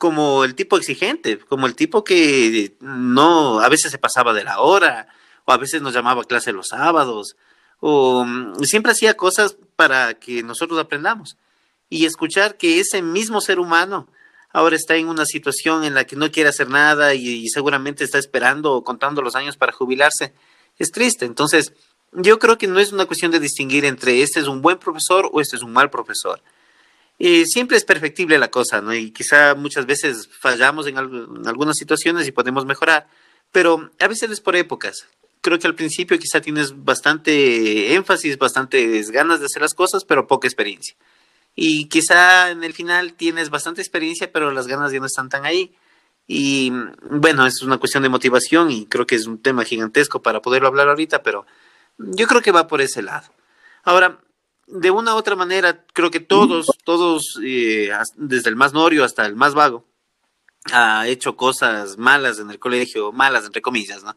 como el tipo exigente, como el tipo que no, a veces se pasaba de la hora, o a veces nos llamaba a clase los sábados, o mm, siempre hacía cosas para que nosotros aprendamos. Y escuchar que ese mismo ser humano ahora está en una situación en la que no quiere hacer nada y, seguramente está esperando o contando los años para jubilarse, es triste. Entonces, yo creo que no es una cuestión de distinguir entre este es un buen profesor o este es un mal profesor. Eh, siempre es perfectible la cosa, ¿no? Y quizá muchas veces fallamos en, en, algunas situaciones y podemos mejorar, pero a veces es por épocas. Creo que al principio quizá tienes bastante énfasis, bastantes ganas de hacer las cosas, pero poca experiencia y quizá en el final tienes bastante experiencia, pero las ganas ya no están tan ahí. Y bueno, es una cuestión de motivación y creo que es un tema gigantesco para poderlo hablar ahorita, pero yo creo que va por ese lado. Ahora, de una u otra manera, creo que todos, todos, eh, desde el más norio hasta el más vago, ha hecho cosas malas en el colegio, malas entre comillas, ¿no?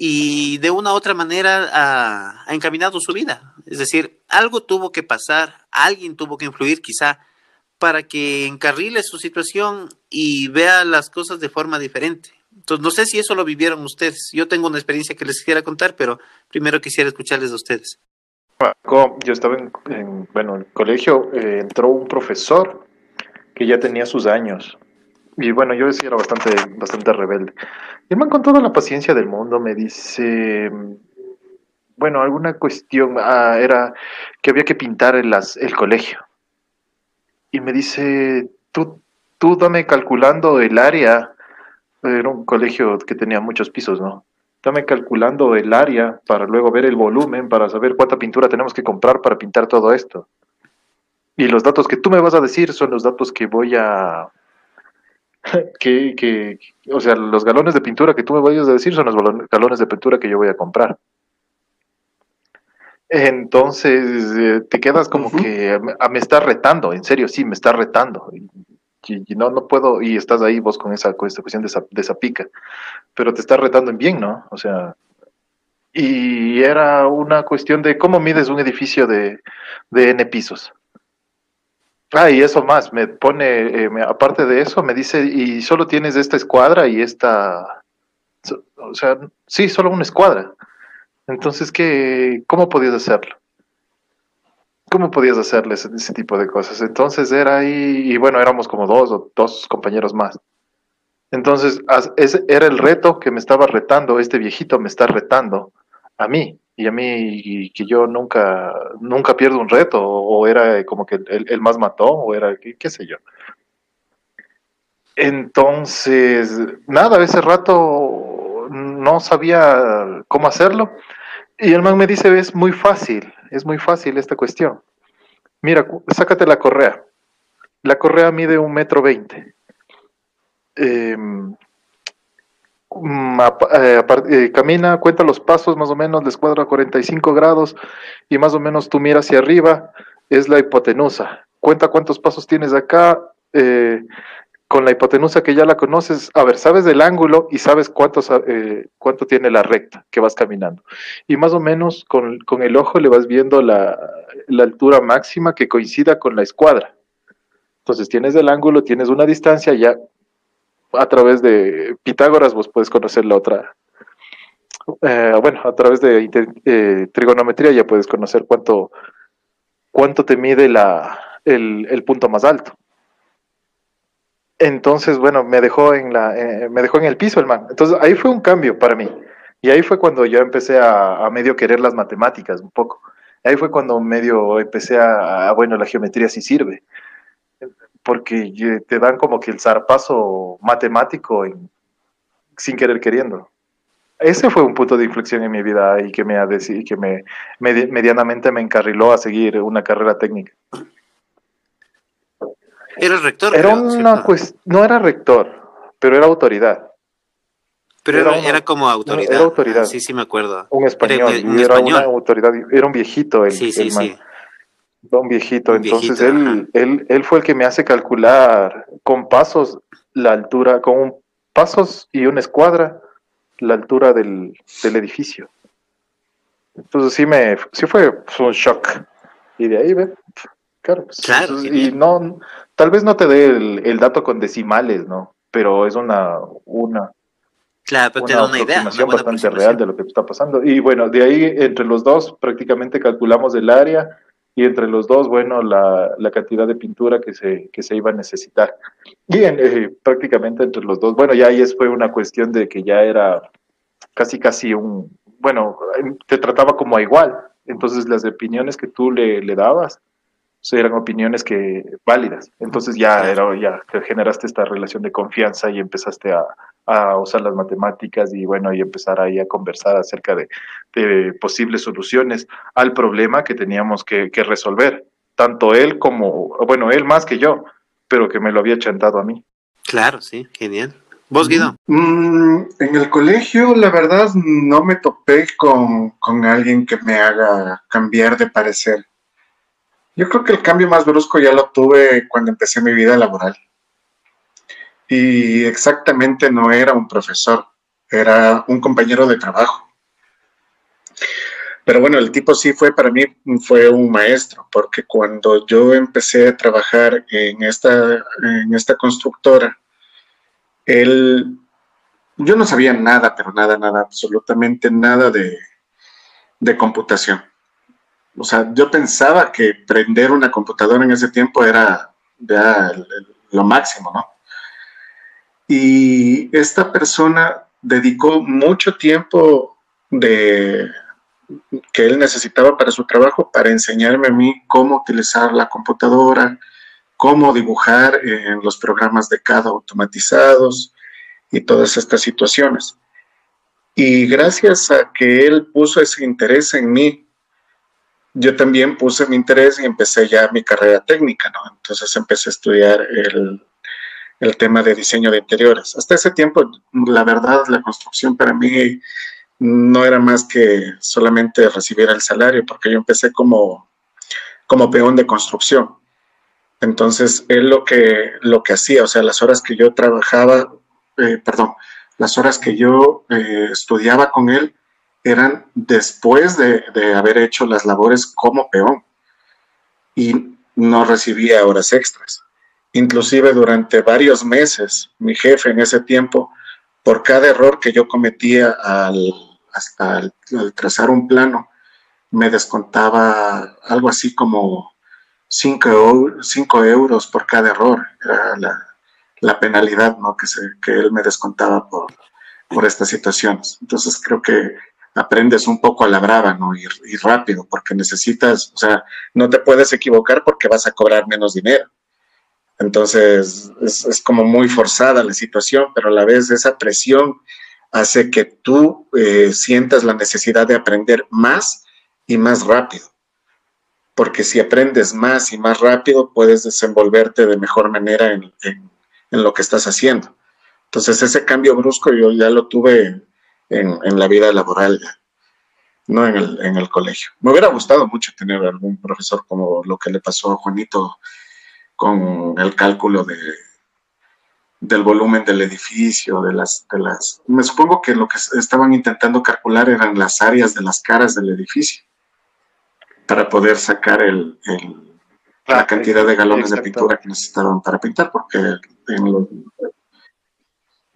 y de una u otra manera ha, encaminado su vida. Es decir, algo tuvo que pasar, alguien tuvo que influir quizá para que encarrile su situación y vea las cosas de forma diferente. Entonces, no sé si eso lo vivieron ustedes. Yo tengo una experiencia que les quisiera contar, pero primero quisiera escucharles a ustedes. Yo estaba en, bueno, en el colegio, eh, entró un profesor que ya tenía sus años. Y bueno, yo decía era bastante, bastante rebelde. Y man con toda la paciencia del mundo me dice, bueno, alguna cuestión ah, era que había que pintar el, el colegio. Y me dice, tú, tú dame calculando el área, era un colegio que tenía muchos pisos, ¿no? Dame calculando el área para luego ver el volumen, para saber cuánta pintura tenemos que comprar para pintar todo esto. Y los datos que tú me vas a decir son los datos que voy a, *laughs* que, que, o sea, los galones de pintura que tú me vayas a decir son los galones de pintura que yo voy a comprar. Entonces eh, te quedas como que me, está retando, en serio, sí, me está retando. Y, no, no puedo, y estás ahí vos con esa, con esta cuestión de esa, de esa pica, pero te está retando en bien, ¿no? O sea, y era una cuestión de cómo mides un edificio de, de N pisos. Ah, y eso más, me pone, eh, aparte de eso, me dice, y solo tienes esta escuadra y esta, o sea, sí, solo una escuadra. Entonces, ¿qué, ¿cómo podías hacerlo? ¿Cómo podías hacerle ese, tipo de cosas? Entonces era ahí, y bueno, éramos como dos o dos compañeros más. Entonces, ese era el reto que me estaba retando, este viejito me está retando a mí y a mí que yo nunca nunca pierdo un reto o, era como que el, más mató o era qué, sé yo entonces nada ese rato no sabía cómo hacerlo y el man me dice es muy fácil es muy fácil esta cuestión. Mira sácate la correa. La correa mide un metro veinte. Eh, Mm, eh, eh, camina, cuenta los pasos más o menos, la escuadra a 45 grados y más o menos tú miras hacia arriba, es la hipotenusa. Cuenta cuántos pasos tienes acá, eh, con la hipotenusa que ya la conoces, a ver, sabes del ángulo y sabes cuántos, cuánto tiene la recta que vas caminando. Y más o menos con, con el ojo le vas viendo la, la altura máxima que coincida con la escuadra. Entonces tienes el ángulo, tienes una distancia, ya a través de Pitágoras vos puedes conocer la otra. Eh, bueno, a través de eh, trigonometría ya puedes conocer cuánto, cuánto te mide la, el, el punto más alto. Entonces, bueno, me dejó en la, eh, me dejó en el piso el man. Entonces ahí fue un cambio para mí. Y ahí fue cuando yo empecé a, medio querer las matemáticas un poco. Ahí fue cuando medio empecé a, bueno, la geometría sí sirve. Porque te dan como que el zarpazo matemático en, sin querer queriendo. Ese fue un punto de inflexión en mi vida y que me, que me medianamente me encarriló a seguir una carrera técnica. Era rector. Era creo, una pues, no era rector, pero era autoridad. Pero era, era, era como autoridad. Era autoridad. sí, sí, me acuerdo. Un español. Era, un, era una autoridad. Era un viejito. El, sí, sí, el sí. Un viejito. Un Entonces viejito, él, él, él fue el que me hace calcular con pasos la altura, con un, pasos y una escuadra la altura del, del edificio. Entonces sí me, sí fue, fue un shock. Y de ahí, ve, claro, pues, claro y no, tal vez no te dé el, el, dato con decimales, ¿no? Pero es una, una, claro, pero una, te da una idea, una bastante real de lo que está pasando. Y bueno, de ahí entre los dos prácticamente calculamos el área y entre los dos, bueno, la, la cantidad de pintura que se, que se iba a necesitar. Y en, eh, prácticamente entre los dos, bueno, ya ahí fue una cuestión de que ya era casi, casi un, bueno, te trataba como a igual, entonces las opiniones que tú le, le dabas eran opiniones que válidas. Entonces ya era, ya generaste esta relación de confianza y empezaste a, a usar las matemáticas y bueno, y empezar ahí a conversar acerca de, de posibles soluciones al problema que teníamos que, que, resolver. Tanto él como, bueno, él más que yo, pero que me lo había chantado a mí. Claro, sí, genial. ¿Vos, Guido? Mm, en el colegio, la verdad, no me topé con, con alguien que me haga cambiar de parecer yo creo que el cambio más brusco ya lo tuve cuando empecé mi vida laboral. Y exactamente no era un profesor, era un compañero de trabajo. Pero bueno, el tipo sí fue para mí, fue un maestro, porque cuando yo empecé a trabajar en esta, en esta constructora, él, yo no sabía nada, pero nada, nada, absolutamente nada de, de computación. O sea, yo pensaba que prender una computadora en ese tiempo era ya lo máximo, ¿no? Y esta persona dedicó mucho tiempo de que él necesitaba para su trabajo para enseñarme a mí cómo utilizar la computadora, cómo dibujar en los programas de CAD automatizados y todas estas situaciones. Y gracias a que él puso ese interés en mí yo también puse mi interés y empecé ya mi carrera técnica, ¿no? Entonces empecé a estudiar el, el tema de diseño de interiores. Hasta ese tiempo, la verdad, la construcción para mí no era más que solamente recibir el salario, porque yo empecé como, como peón de construcción. Entonces, él lo que, lo que hacía, o sea, las horas que yo trabajaba, eh, perdón, las horas que yo eh, estudiaba con él, eran después de, de, haber hecho las labores como peón y no recibía horas extras. Inclusive durante varios meses, mi jefe en ese tiempo, por cada error que yo cometía al, al, trazar un plano, me descontaba algo así como 5 euros por cada error. Era la, la penalidad ¿no? que, se, que él me descontaba por, por estas situaciones. Entonces creo que aprendes un poco a la brava, ¿no? Y, y, rápido, porque necesitas, o sea, no te puedes equivocar porque vas a cobrar menos dinero. Entonces, es, como muy forzada la situación, pero a la vez esa presión hace que tú eh, sientas la necesidad de aprender más y más rápido. Porque si aprendes más y más rápido, puedes desenvolverte de mejor manera en, en lo que estás haciendo. Entonces, ese cambio brusco yo ya lo tuve en, en la vida laboral, no en el, en el colegio. Me hubiera gustado mucho tener algún profesor como lo que le pasó a Juanito con el cálculo de, del volumen del edificio, de las, de las... Me supongo que lo que estaban intentando calcular eran las áreas de las caras del edificio para poder sacar el, el la cantidad de galones de pintura que necesitaban para pintar, porque en los,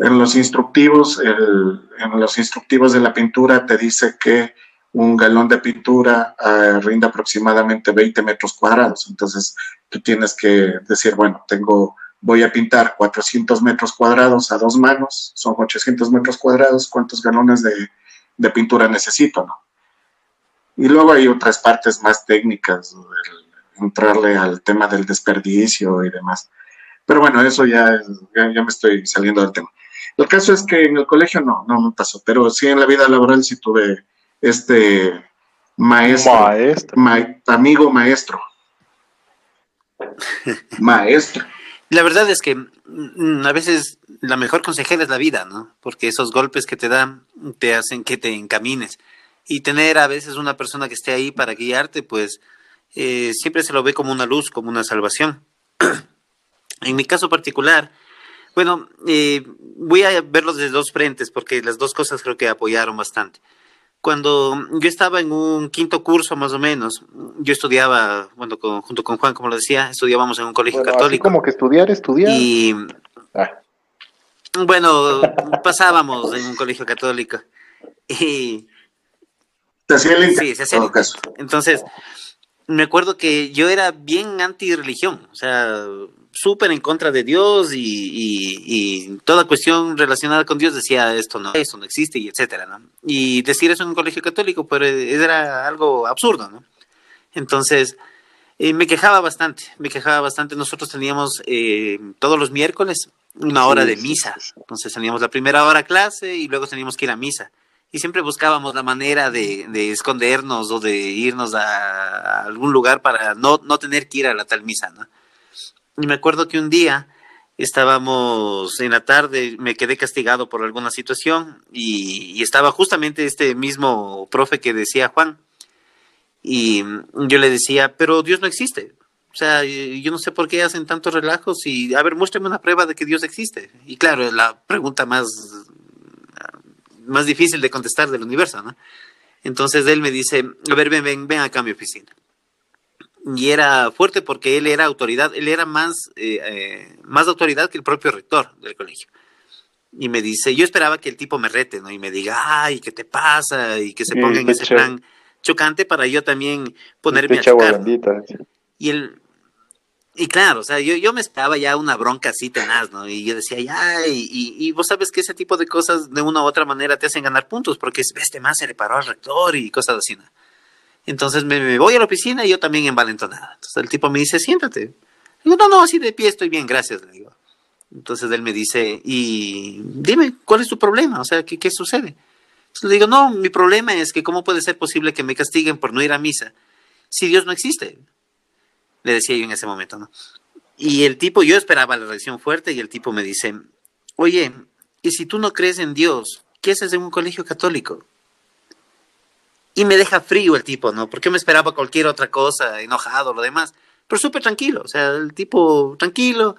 en los instructivos, el, en los instructivos de la pintura te dice que un galón de pintura uh, rinde aproximadamente 20 metros cuadrados. Entonces, tú tienes que decir, bueno, tengo, voy a pintar 400 metros cuadrados a dos manos, son 800 metros cuadrados, ¿cuántos galones de, de pintura necesito? No? Y luego hay otras partes más técnicas, entrarle al tema del desperdicio y demás. Pero bueno, eso ya, ya, ya, me estoy saliendo del tema. El caso es que en el colegio no, no me pasó, pero sí en la vida laboral sí tuve este maestro, maestro. Ma amigo maestro. *laughs* maestro. La verdad es que mm, a veces la mejor consejera es la vida, ¿no? Porque esos golpes que te dan te hacen que te encamines. Y tener a veces una persona que esté ahí para guiarte, pues eh, siempre se lo ve como una luz, como una salvación. *clears throat* en mi caso particular, bueno, eh, voy a verlos desde dos frentes porque las dos cosas creo que apoyaron bastante. Cuando yo estaba en un quinto curso más o menos, yo estudiaba, bueno, junto con Juan, como lo decía, estudiábamos en un colegio bueno, católico. como que estudiar, estudiar. Y ah. bueno, pasábamos en un colegio católico. Y se hacía el Sí, se hacía el caso. Entonces, me acuerdo que yo era bien anti-religión, o sea, súper en contra de Dios y, y, y, toda cuestión relacionada con Dios decía esto no, eso no existe y etcétera, ¿no? Y decir eso en un colegio católico, pero era algo absurdo, ¿no? Entonces, eh, me quejaba bastante, me quejaba bastante. Nosotros teníamos eh, todos los miércoles una hora de misa, entonces teníamos la primera hora clase y luego teníamos que ir a misa y siempre buscábamos la manera de, de escondernos o de irnos a, a, algún lugar para no, no tener que ir a la tal misa, ¿no? Y me acuerdo que un día estábamos en la tarde, me quedé castigado por alguna situación y, estaba justamente este mismo profe que decía Juan. Y yo le decía, pero Dios no existe. O sea, yo no sé por qué hacen tantos relajos y, a ver, muéstrame una prueba de que Dios existe. Y claro, la pregunta más más difícil de contestar del universo, ¿no? Entonces él me dice, a ver, ven, ven, ven acá a mi oficina. Y era fuerte porque él era autoridad, él era más, eh, eh, más autoridad que el propio rector del colegio. Y me dice, yo esperaba que el tipo me rete, ¿no? Y me diga, ay, ¿qué te pasa? Y que se ponga en ese plan chocante para yo también ponerme a chocar. Y él, y claro, o sea, yo, yo me esperaba ya una bronca así tenaz, ¿no? Y yo decía, ya, y, y, y, vos sabes que ese tipo de cosas de una u otra manera te hacen ganar puntos, porque este más se le paró al rector y cosas así, ¿no? Entonces me, voy a la oficina y yo también envalentonada. Entonces el tipo me dice, siéntate. Digo, no, no, así de pie estoy bien, gracias, le digo. Entonces él me dice, y dime, ¿cuál es tu problema? O sea, ¿qué, qué sucede? Entonces le digo, no, mi problema es que cómo puede ser posible que me castiguen por no ir a misa si Dios no existe le decía yo en ese momento, ¿no? Y el tipo, yo esperaba la reacción fuerte y el tipo me dice, oye, ¿y si tú no crees en Dios, qué haces en un colegio católico? Y me deja frío el tipo, ¿no? Porque me esperaba cualquier otra cosa, enojado, lo demás, pero súper tranquilo, o sea, el tipo tranquilo,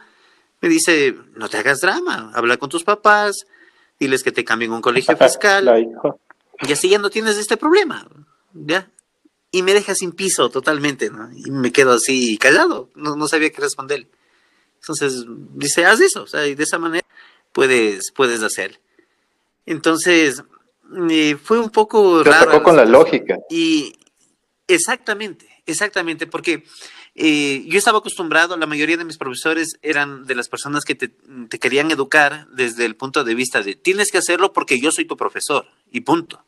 me dice, no te hagas drama, habla con tus papás, diles que te cambien un colegio fiscal, y así ya no tienes este problema, ¿ya? y me deja sin piso totalmente, ¿no? Y me quedo así callado, no, no sabía qué responder. Entonces dice, haz eso, o sea, y de esa manera puedes, puedes hacer. Entonces, eh, fue un poco Te raro. con la lógica. Y exactamente, exactamente, porque eh, yo estaba acostumbrado, la mayoría de mis profesores eran de las personas que te, te querían educar desde el punto de vista de, tienes que hacerlo porque yo soy tu profesor, y punto.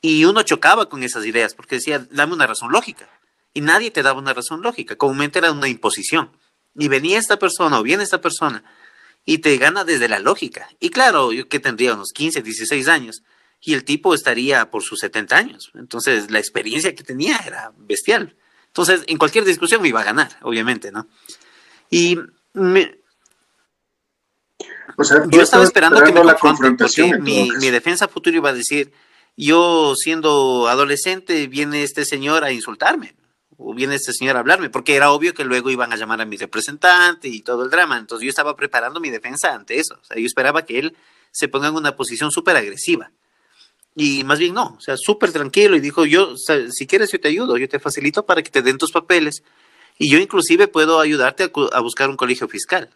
Y uno chocaba con esas ideas porque decía, dame una razón lógica. Y nadie te daba una razón lógica. Comúnmente era una imposición. Y venía esta persona o viene esta persona y te gana desde la lógica. Y claro, yo que tendría unos 15, 16 años y el tipo estaría por sus 70 años. Entonces la experiencia que tenía era bestial. Entonces en cualquier discusión me iba a ganar, obviamente, ¿no? Y me, o sea, yo estaba esperando, que me confronten porque mi, mi defensa futura iba a decir, yo siendo adolescente viene este señor a insultarme o viene este señor a hablarme, porque era obvio que luego iban a llamar a mi representante y todo el drama. Entonces yo estaba preparando mi defensa ante eso. O sea, yo esperaba que él se ponga en una posición súper agresiva. Y más bien no, o sea, súper tranquilo y dijo, yo, si quieres yo te ayudo, yo te facilito para que te den tus papeles y yo inclusive puedo ayudarte a, a buscar un colegio fiscal.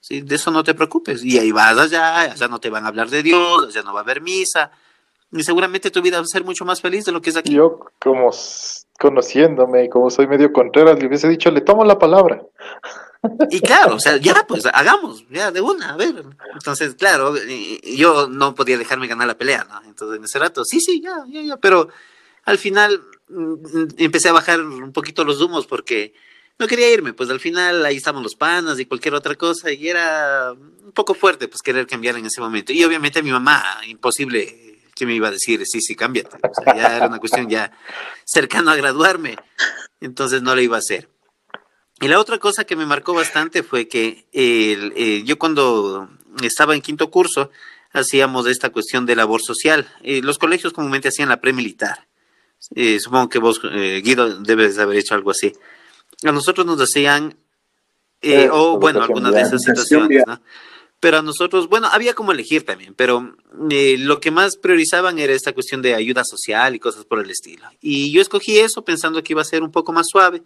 ¿sí? De eso no te preocupes. Y ahí vas allá, allá no te van a hablar de Dios, allá no va a haber misa, y seguramente tu vida va a ser mucho más feliz de lo que es aquí. Yo, como conociéndome, como soy medio Contreras, le hubiese dicho, le tomo la palabra. Y claro, o sea, ya pues hagamos, ya de una, a ver. Entonces, claro, yo no podía dejarme ganar la pelea, ¿no? Entonces, en ese rato, sí, sí, ya, ya, ya, pero al final mm, empecé a bajar un poquito los humos porque no quería irme, pues al final ahí estaban los panas y cualquier otra cosa y era un poco fuerte pues querer cambiar en ese momento. Y obviamente mi mamá, imposible que me iba a decir, sí, sí, cámbiate. O sea, ya era una cuestión ya cercano a graduarme, entonces no lo iba a hacer. Y la otra cosa que me marcó bastante fue que eh, yo cuando estaba en quinto curso hacíamos esta cuestión de labor social. Eh, los colegios comúnmente hacían la premilitar. Eh, supongo que vos, Guido, debes haber hecho algo así. A nosotros nos decían, o bueno, algunas de esas situaciones, ¿no? Pero a nosotros, bueno, había como elegir también, pero lo que más priorizaban era esta cuestión de ayuda social y cosas por el estilo. Y yo escogí eso pensando que iba a ser un poco más suave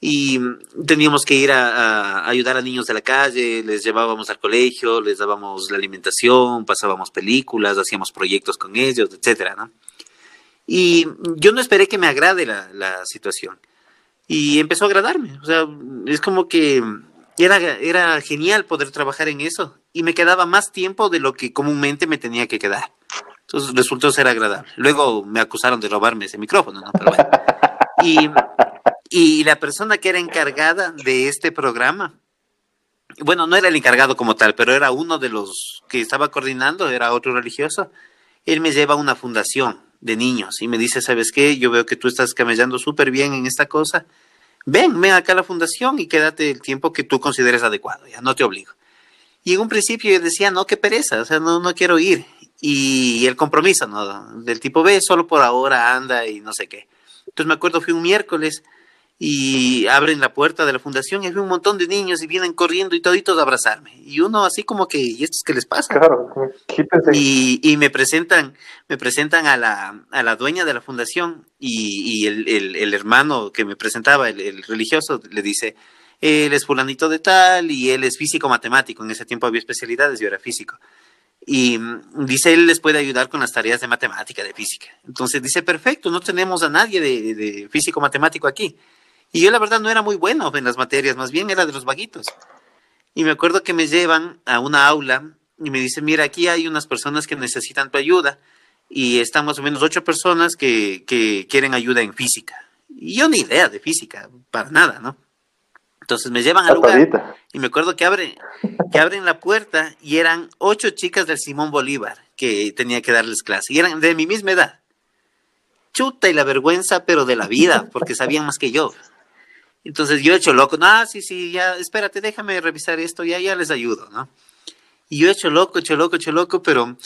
y teníamos que ir a, ayudar a niños de la calle, les llevábamos al colegio, les dábamos la alimentación, pasábamos películas, hacíamos proyectos con ellos, etcétera, ¿no? Y yo no esperé que me agrade la, la situación. Y empezó a agradarme. O sea, es como que era, era genial poder trabajar en eso. Y me quedaba más tiempo de lo que comúnmente me tenía que quedar. Entonces resultó ser agradable. Luego me acusaron de robarme ese micrófono, ¿no? Pero bueno. Y y la persona que era encargada de este programa, bueno, no era el encargado como tal, pero era uno de los que estaba coordinando, era otro religioso, él me lleva a una fundación de niños y me dice, ¿sabes qué? Yo veo que tú estás camellando súper bien en esta cosa. Ven, ven acá a la fundación y quédate el tiempo que tú consideres adecuado, ya no te obligo. Y en un principio yo decía, no, qué pereza, o sea, no, no quiero ir. Y el compromiso, ¿no? Del tipo B, solo por ahora anda y no sé qué. Entonces me acuerdo, fui un miércoles y abren la puerta de la fundación y hay un montón de niños y vienen corriendo y toditos a abrazarme. Y uno así como que, ¿y estos qué les pasa? Claro, y, y, me presentan, me presentan a la, a la dueña de la fundación y, y el, el, el, hermano que me presentaba, el, el, religioso, le dice, él es fulanito de tal y él es físico matemático. En ese tiempo había especialidades, yo era físico. Y dice, él les puede ayudar con las tareas de matemática, de física. Entonces dice, perfecto, no tenemos a nadie de, de físico matemático aquí y yo la verdad no era muy bueno en las materias, más bien era de los vaguitos. Y me acuerdo que me llevan a una aula y me dicen, mira, aquí hay unas personas que necesitan tu ayuda y están más o menos ocho personas que, que quieren ayuda en física. Y yo ni idea de física, para nada, ¿no? Entonces me llevan al lugar y me acuerdo que abren, que abren la puerta y eran ocho chicas del Simón Bolívar que tenía que darles clase y eran de mi misma edad. Chuta y la vergüenza, pero de la vida, porque sabían más que yo. Entonces yo he hecho loco, no, sí, sí, ya, espérate, déjame revisar esto, ya, ya les ayudo, ¿no? Y yo he hecho loco, hecho loco, hecho loco, pero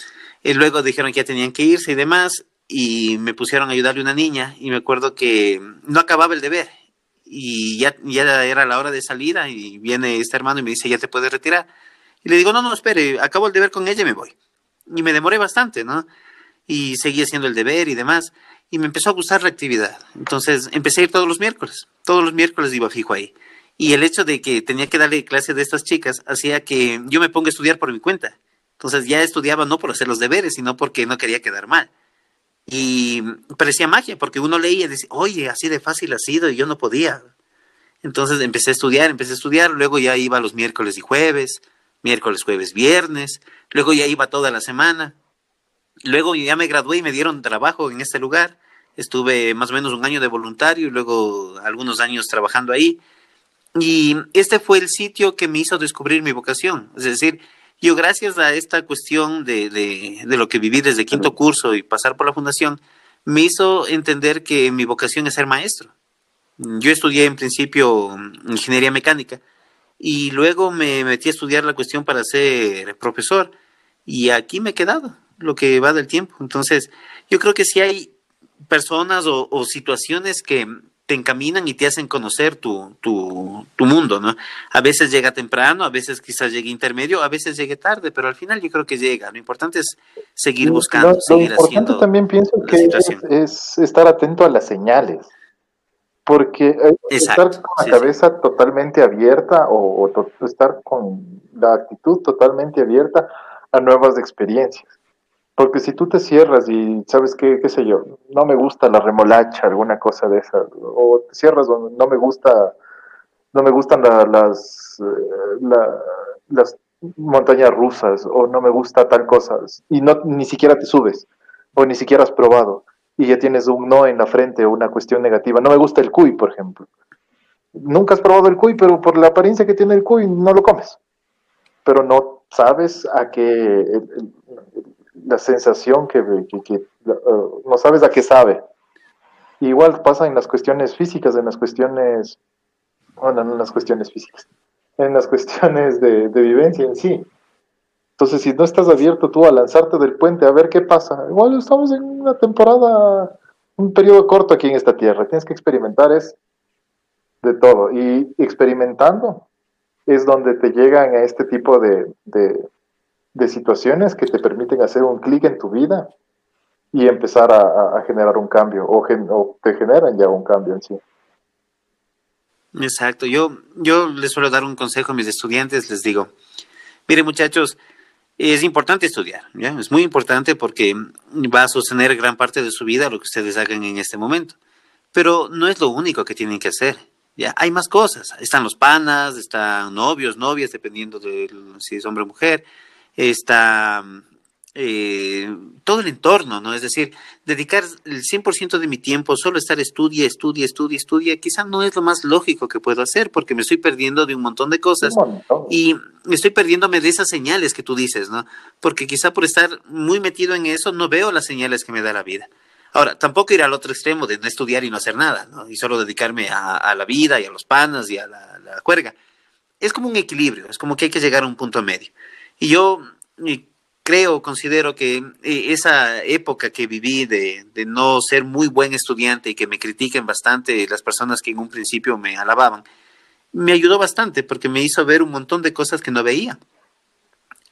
eh, luego dijeron que ya tenían que irse y demás, y me pusieron a ayudarle a una niña, y me acuerdo que no acababa el deber, y ya, ya era la hora de salida, y viene este hermano y me dice, ya te puedes retirar. Y le digo, no, no, espere, acabo el deber con ella y me voy. Y me demoré bastante, ¿no? Y seguí haciendo el deber y demás y me empezó a gustar la actividad. Entonces empecé a ir todos los miércoles, todos los miércoles iba fijo ahí. Y el hecho de que tenía que darle clase de estas chicas hacía que yo me ponga a estudiar por mi cuenta. Entonces ya estudiaba no por hacer los deberes, sino porque no quería quedar mal. Y parecía magia, porque uno leía y decía, oye, así de fácil ha sido y yo no podía. Entonces empecé a estudiar, empecé a estudiar, luego ya iba los miércoles y jueves, miércoles, jueves, viernes, luego ya iba toda la semana. Luego ya me gradué y me dieron trabajo en este lugar. Estuve más o menos un año de voluntario y luego algunos años trabajando ahí. Y este fue el sitio que me hizo descubrir mi vocación. Es decir, yo gracias a esta cuestión de, de, de lo que viví desde quinto curso y pasar por la fundación, me hizo entender que mi vocación es ser maestro. Yo estudié en principio ingeniería mecánica y luego me metí a estudiar la cuestión para ser profesor y aquí me he quedado lo que va del tiempo. Entonces, yo creo que si hay personas o, situaciones que te encaminan y te hacen conocer tu, tu, tu, mundo, ¿no? A veces llega temprano, a veces quizás llegue intermedio, a veces llegue tarde, pero al final yo creo que llega. Lo importante es seguir buscando, seguir lo haciendo. también pienso que es, estar atento a las señales, porque eh, estar con la cabeza totalmente abierta o, o estar con la actitud totalmente abierta a nuevas experiencias Porque si tú te cierras y sabes qué, qué sé yo, no me gusta la remolacha, alguna cosa de esa, o te cierras donde no me gusta, no me gustan las, eh, las montañas rusas, o no me gusta tal cosa, y no, ni siquiera te subes, o ni siquiera has probado, y ya tienes un no en la frente o una cuestión negativa. No me gusta el cuy, por ejemplo. Nunca has probado el cuy, pero por la apariencia que tiene el cuy no lo comes. Pero no sabes a qué, la sensación que, uh, no sabes a qué sabe. Igual pasa en las cuestiones físicas, en las cuestiones, bueno, no en las cuestiones físicas, en las *laughs* cuestiones de, vivencia en sí. Entonces, si no estás abierto tú a lanzarte del puente a ver qué pasa, igual estamos en una temporada, un periodo corto aquí en esta tierra, tienes que experimentar es de todo. Y experimentando es donde te llegan a este tipo de, de situaciones que te permiten hacer un clic en tu vida y empezar a, generar un cambio o, te generan ya un cambio en sí. Exacto. Yo, yo les suelo dar un consejo a mis estudiantes, les digo, mire muchachos, es importante estudiar, ¿ya? es muy importante porque va a sostener gran parte de su vida lo que ustedes hagan en este momento, pero no es lo único que tienen que hacer. Ya, hay más cosas. Están los panas, están novios, novias, dependiendo de si es hombre o mujer está eh, todo el entorno, ¿no? Es decir, dedicar el 100% de mi tiempo solo estar estudia, estudia, estudia, estudia, quizá no es lo más lógico que puedo hacer porque me estoy perdiendo de un montón de cosas y estoy perdiéndome de esas señales que tú dices, ¿no? Porque quizá por estar muy metido en eso no veo las señales que me da la vida. Ahora, tampoco ir al otro extremo de no estudiar y no hacer nada, ¿no? Y solo dedicarme a, la vida y a los panas y a la, la juerga. Es como un equilibrio, es como que hay que llegar a un punto medio. Y yo creo, considero que eh, esa época que viví de, no ser muy buen estudiante y que me critiquen bastante las personas que en un principio me alababan, me ayudó bastante porque me hizo ver un montón de cosas que no veía,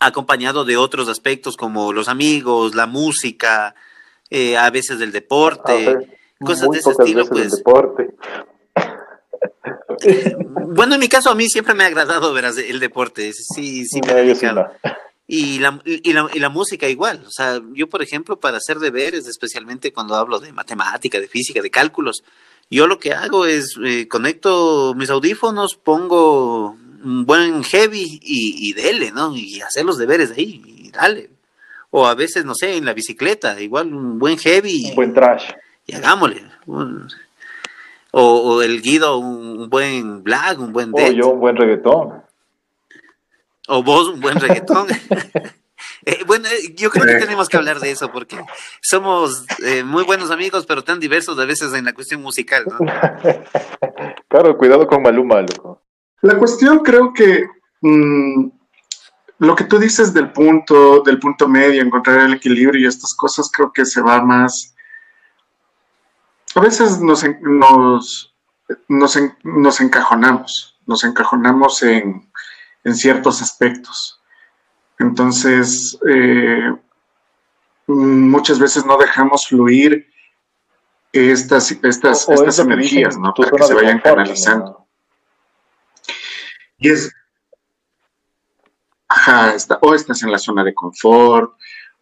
acompañado de otros aspectos como los amigos, la música, eh, a veces del deporte, cosas de ese estilo. Pues, deporte. *laughs* Bueno, en mi caso a mí siempre me ha agradado ver el deporte, sí, sí me ha dedicado. Y la, y, la, y la música igual, o sea, yo por ejemplo para hacer deberes, especialmente cuando hablo de matemática, de física, de cálculos, yo lo que hago es eh, conecto mis audífonos, pongo un buen heavy y, y dele, ¿no? Y hacer los deberes ahí, y dale. O a veces, no sé, en la bicicleta, igual un buen heavy. Un buen trash. Y hagámosle. O, el Guido, un, buen black, un buen O yo, un buen reggaetón. O vos, un buen reggaetón. *laughs* *laughs* Eh, bueno, eh, yo creo que tenemos que hablar de eso porque somos eh, muy buenos amigos, pero tan diversos a veces en la cuestión musical, ¿no? *laughs* claro, cuidado con Maluma, loco. La cuestión creo que mm, lo que tú dices del punto, del punto medio, encontrar el equilibrio y estas cosas, creo que se va más a veces nos, nos, nos, encajonamos, nos encajonamos en, ciertos aspectos. Entonces, eh, muchas veces no dejamos fluir estas, estas, estas energías, ¿no? Para que se vayan canalizando. Y es, ajá, o estás en la zona de confort,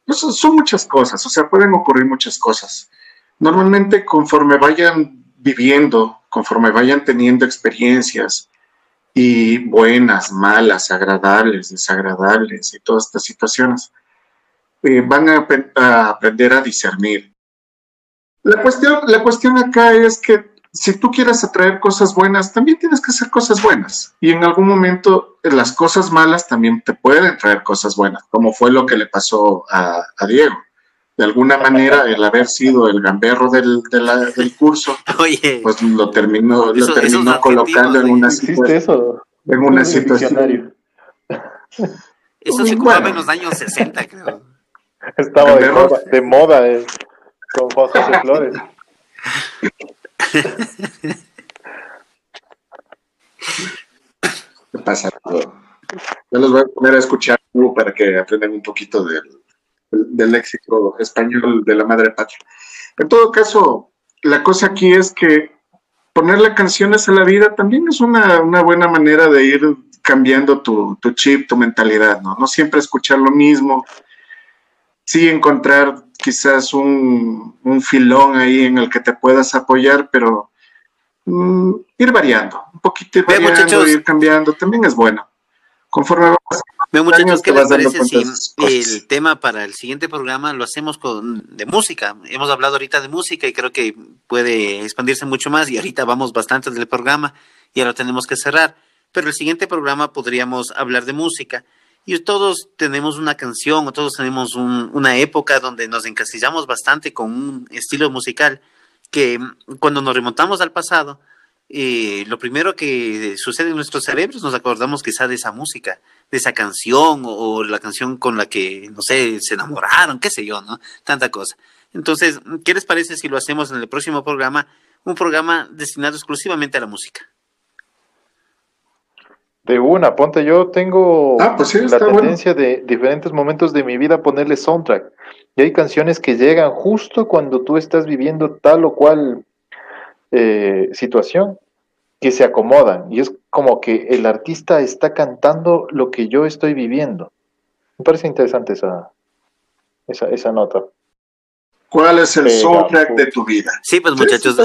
pues, son muchas cosas, o sea, pueden ocurrir muchas cosas. Normalmente conforme vayan viviendo, conforme vayan teniendo experiencias y buenas, malas, agradables, desagradables y todas estas situaciones, eh, van a, aprender a discernir. La cuestión, la cuestión acá es que si tú quieres atraer cosas buenas, también tienes que hacer cosas buenas. Y en algún momento eh, las cosas malas también te pueden traer cosas buenas, como fue lo que le pasó a Diego de alguna *laughs* manera el haber sido el gamberro del, del curso, pues lo terminó, lo terminó colocando en una, situación, en una situación. Eso se ocupaba en los años 60, creo. Estaba de moda, de moda eh, con José Flores. ¿Qué pasa? Yo los voy a poner a escuchar para que aprendan un poquito del, del léxico español de la madre patria. En todo caso, la cosa aquí es que ponerle canciones a la vida también es una, buena manera de ir cambiando tu, chip, tu mentalidad, ¿no? No siempre escuchar lo mismo. sí encontrar quizás un, filón ahí en el que te puedas apoyar, pero mm, ir variando, un poquito ir variando, ir cambiando, también es bueno. Conforme vamos Bien, muchachos, ¿qué les parece si el tema para el siguiente programa lo hacemos con de música? Hemos hablado ahorita de música y creo que puede expandirse mucho más y ahorita vamos bastante del programa y ahora tenemos que cerrar. Pero el siguiente programa podríamos hablar de música y todos tenemos una canción o todos tenemos una época donde nos encasillamos bastante con un estilo musical que cuando nos remontamos al pasado, eh, lo primero que sucede en nuestros cerebros nos acordamos quizá de esa música, de esa canción o, la canción con la que, no sé, se enamoraron, qué sé yo, ¿no? Tanta cosa. Entonces, ¿qué les parece si lo hacemos en el próximo programa? Un programa destinado exclusivamente a la música. De una, ponte, yo tengo ah, pues la tendencia de diferentes momentos de mi vida ponerle soundtrack. Y hay canciones que llegan justo cuando tú estás viviendo tal o cual eh, situación que se acomodan. Y es como que el artista está cantando lo que yo estoy viviendo. Me parece interesante esa, esa, esa nota. ¿Cuál es el soundtrack de tu vida? Sí, pues muchachos,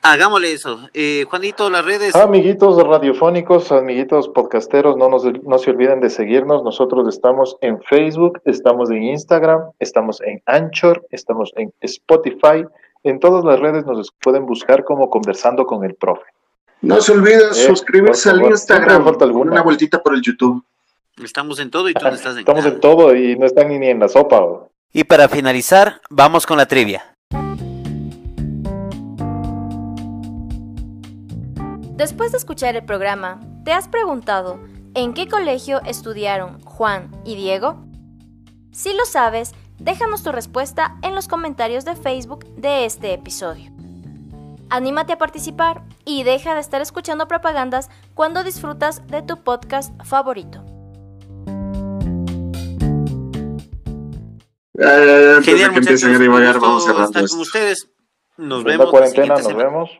hagámosle eso. Eh, Juanito, las redes. Amiguitos radiofónicos, amiguitos podcasteros, no, nos, no se olviden de seguirnos. Nosotros estamos en Facebook, estamos en Instagram, estamos en Anchor, estamos en Spotify. En todas las redes nos pueden buscar como Conversando con el Profe. No se olviden eh, suscribirse al Instagram, una vueltita por el YouTube. Estamos en todo y tú estás en Estamos en todo y no están ni en la sopa. Y para finalizar, vamos con la trivia. Después de escuchar el programa, ¿te has preguntado en qué colegio estudiaron Juan y Diego? Si lo sabes, déjanos tu respuesta en los comentarios de Facebook de este episodio. Anímate a participar y deja de estar escuchando propagandas cuando disfrutas de tu podcast favorito. Genial, muchachos. vamos cerrando. Estar con ustedes. Nos vemos. cuarentena, nos vemos.